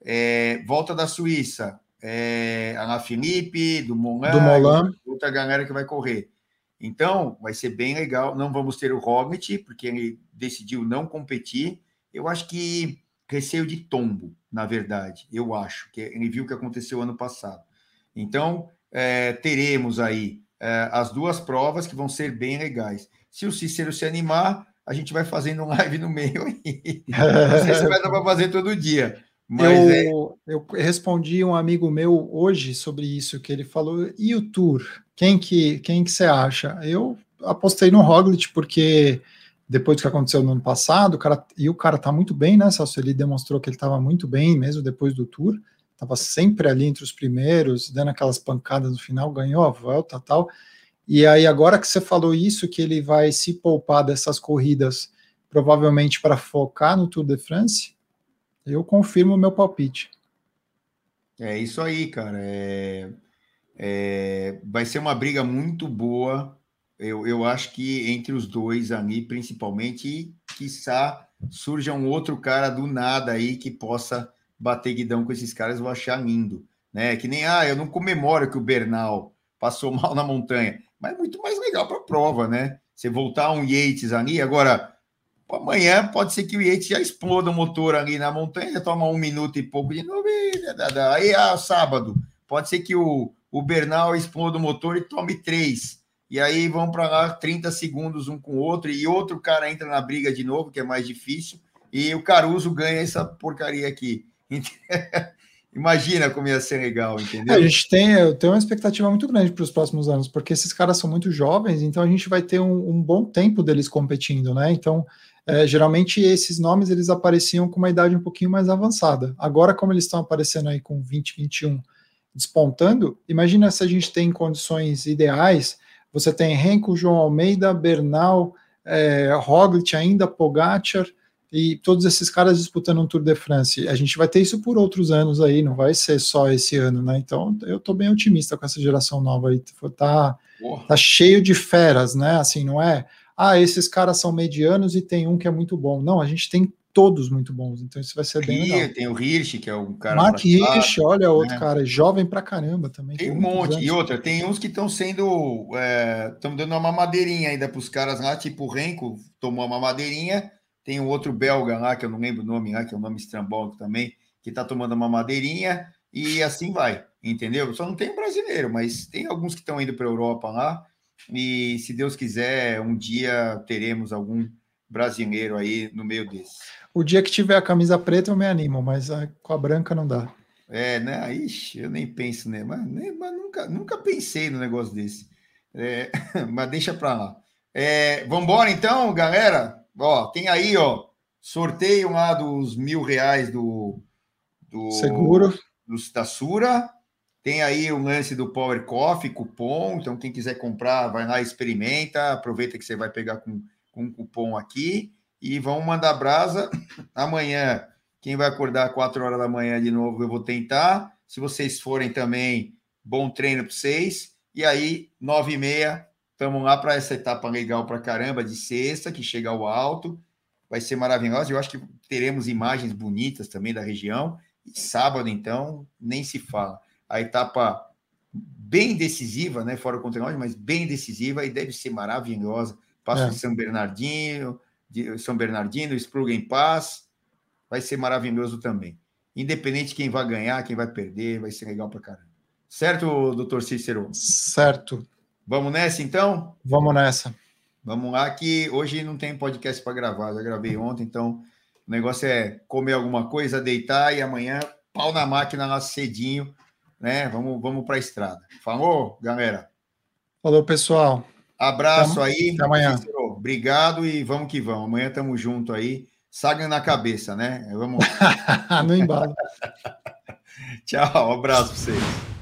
É, volta da Suíça, é, Ana Felipe, do Molan, do outra galera que vai correr. Então, vai ser bem legal. Não vamos ter o Roglic, porque ele decidiu não competir. Eu acho que receio de tombo, na verdade. Eu acho que ele viu o que aconteceu ano passado. Então, é, teremos aí é, as duas provas que vão ser bem legais. Se o Cícero se animar, a gente vai fazendo um live no meio aí. Não sei se vai dar para fazer todo dia. Mas eu, é... eu respondi um amigo meu hoje sobre isso, que ele falou, e o Tour? Quem que, quem que você acha? Eu apostei no Roglic, porque depois do que aconteceu no ano passado, o cara, e o cara tá muito bem, né, Celso? Ele demonstrou que ele estava muito bem, mesmo depois do Tour, estava sempre ali entre os primeiros, dando aquelas pancadas no final, ganhou a volta tal. E aí, agora que você falou isso, que ele vai se poupar dessas corridas, provavelmente para focar no Tour de France, eu confirmo o meu palpite. É isso aí, cara. É, é, vai ser uma briga muito boa. Eu, eu acho que entre os dois ali, principalmente, e quiçá surja um outro cara do nada aí que possa bater guidão com esses caras, eu vou achar lindo. Né? Que nem, ah, eu não comemoro que o Bernal passou mal na montanha mas é muito mais legal para a prova, né? Você voltar um Yates ali, agora amanhã pode ser que o Yates já exploda o motor ali na montanha, toma um minuto e pouco de novo, e, aí ah, sábado, pode ser que o, o Bernal exploda o motor e tome três, e aí vão para lá 30 segundos um com o outro, e outro cara entra na briga de novo, que é mais difícil, e o Caruso ganha essa porcaria aqui. Imagina como ia ser legal, entendeu? É, a gente tem, eu tenho uma expectativa muito grande para os próximos anos, porque esses caras são muito jovens, então a gente vai ter um, um bom tempo deles competindo, né? Então, é, geralmente esses nomes eles apareciam com uma idade um pouquinho mais avançada. Agora, como eles estão aparecendo aí com 20, 21 despontando, imagina se a gente tem condições ideais, você tem Renko, João Almeida, Bernal, é, Roglic ainda, Pogacar, e todos esses caras disputando um Tour de France. A gente vai ter isso por outros anos aí, não vai ser só esse ano, né? Então eu tô bem otimista com essa geração nova aí. Tá, tá cheio de feras, né? Assim, não é, ah, esses caras são medianos e tem um que é muito bom. Não, a gente tem todos muito bons, então isso vai ser bem legal. Tem o Hirsch, que é um cara. Mark Hirsch, olha, outro né? cara, jovem pra caramba também. Tem, um monte. Anos. E outra, tem uns que estão sendo. Estão é, dando uma madeirinha ainda para os caras lá, tipo o Renko tomou uma madeirinha tem um outro belga lá, que eu não lembro o nome lá, que é o um nome estrambólico também, que está tomando uma madeirinha, e assim vai, entendeu? Só não tem um brasileiro, mas tem alguns que estão indo para a Europa lá, e se Deus quiser, um dia teremos algum brasileiro aí no meio desse. O dia que tiver a camisa preta eu me animo, mas com a branca não dá. É, né? Ixi, eu nem penso, né? Mas, né? mas nunca, nunca pensei no negócio desse. É, mas deixa para lá. É, Vamos embora então, galera? Ó, tem aí, ó, sorteio lá dos mil reais do, do seguro do, da Sura. Tem aí o lance do Power Coffee, cupom. Então, quem quiser comprar, vai lá, experimenta. Aproveita que você vai pegar com, com um cupom aqui. E vão mandar brasa. Amanhã, quem vai acordar às 4 horas da manhã de novo, eu vou tentar. Se vocês forem também, Bom treino para vocês. E aí, nove e meia, estamos lá para essa etapa legal para caramba de sexta, que chega ao alto. Vai ser maravilhosa. Eu acho que teremos imagens bonitas também da região. E sábado, então, nem se fala. A etapa bem decisiva, né? Fora o conteúdo, mas bem decisiva e deve ser maravilhosa. Passo é. de São Bernardino, de São Bernardino, Sprug em Paz. Vai ser maravilhoso também. Independente de quem vai ganhar, quem vai perder, vai ser legal para caramba. Certo, doutor Cícero? Certo. Vamos nessa, então? Vamos nessa. Vamos lá, que hoje não tem podcast para gravar. Já gravei ontem, então o negócio é comer alguma coisa, deitar e amanhã pau na máquina lá cedinho, né? Vamos, vamos para a estrada. Falou, galera? Falou, pessoal. Abraço até, aí. Até amanhã. Obrigado e vamos que vamos. Amanhã estamos junto aí. Saga na cabeça, né? Vamos. no embalo. Tchau, um abraço para vocês.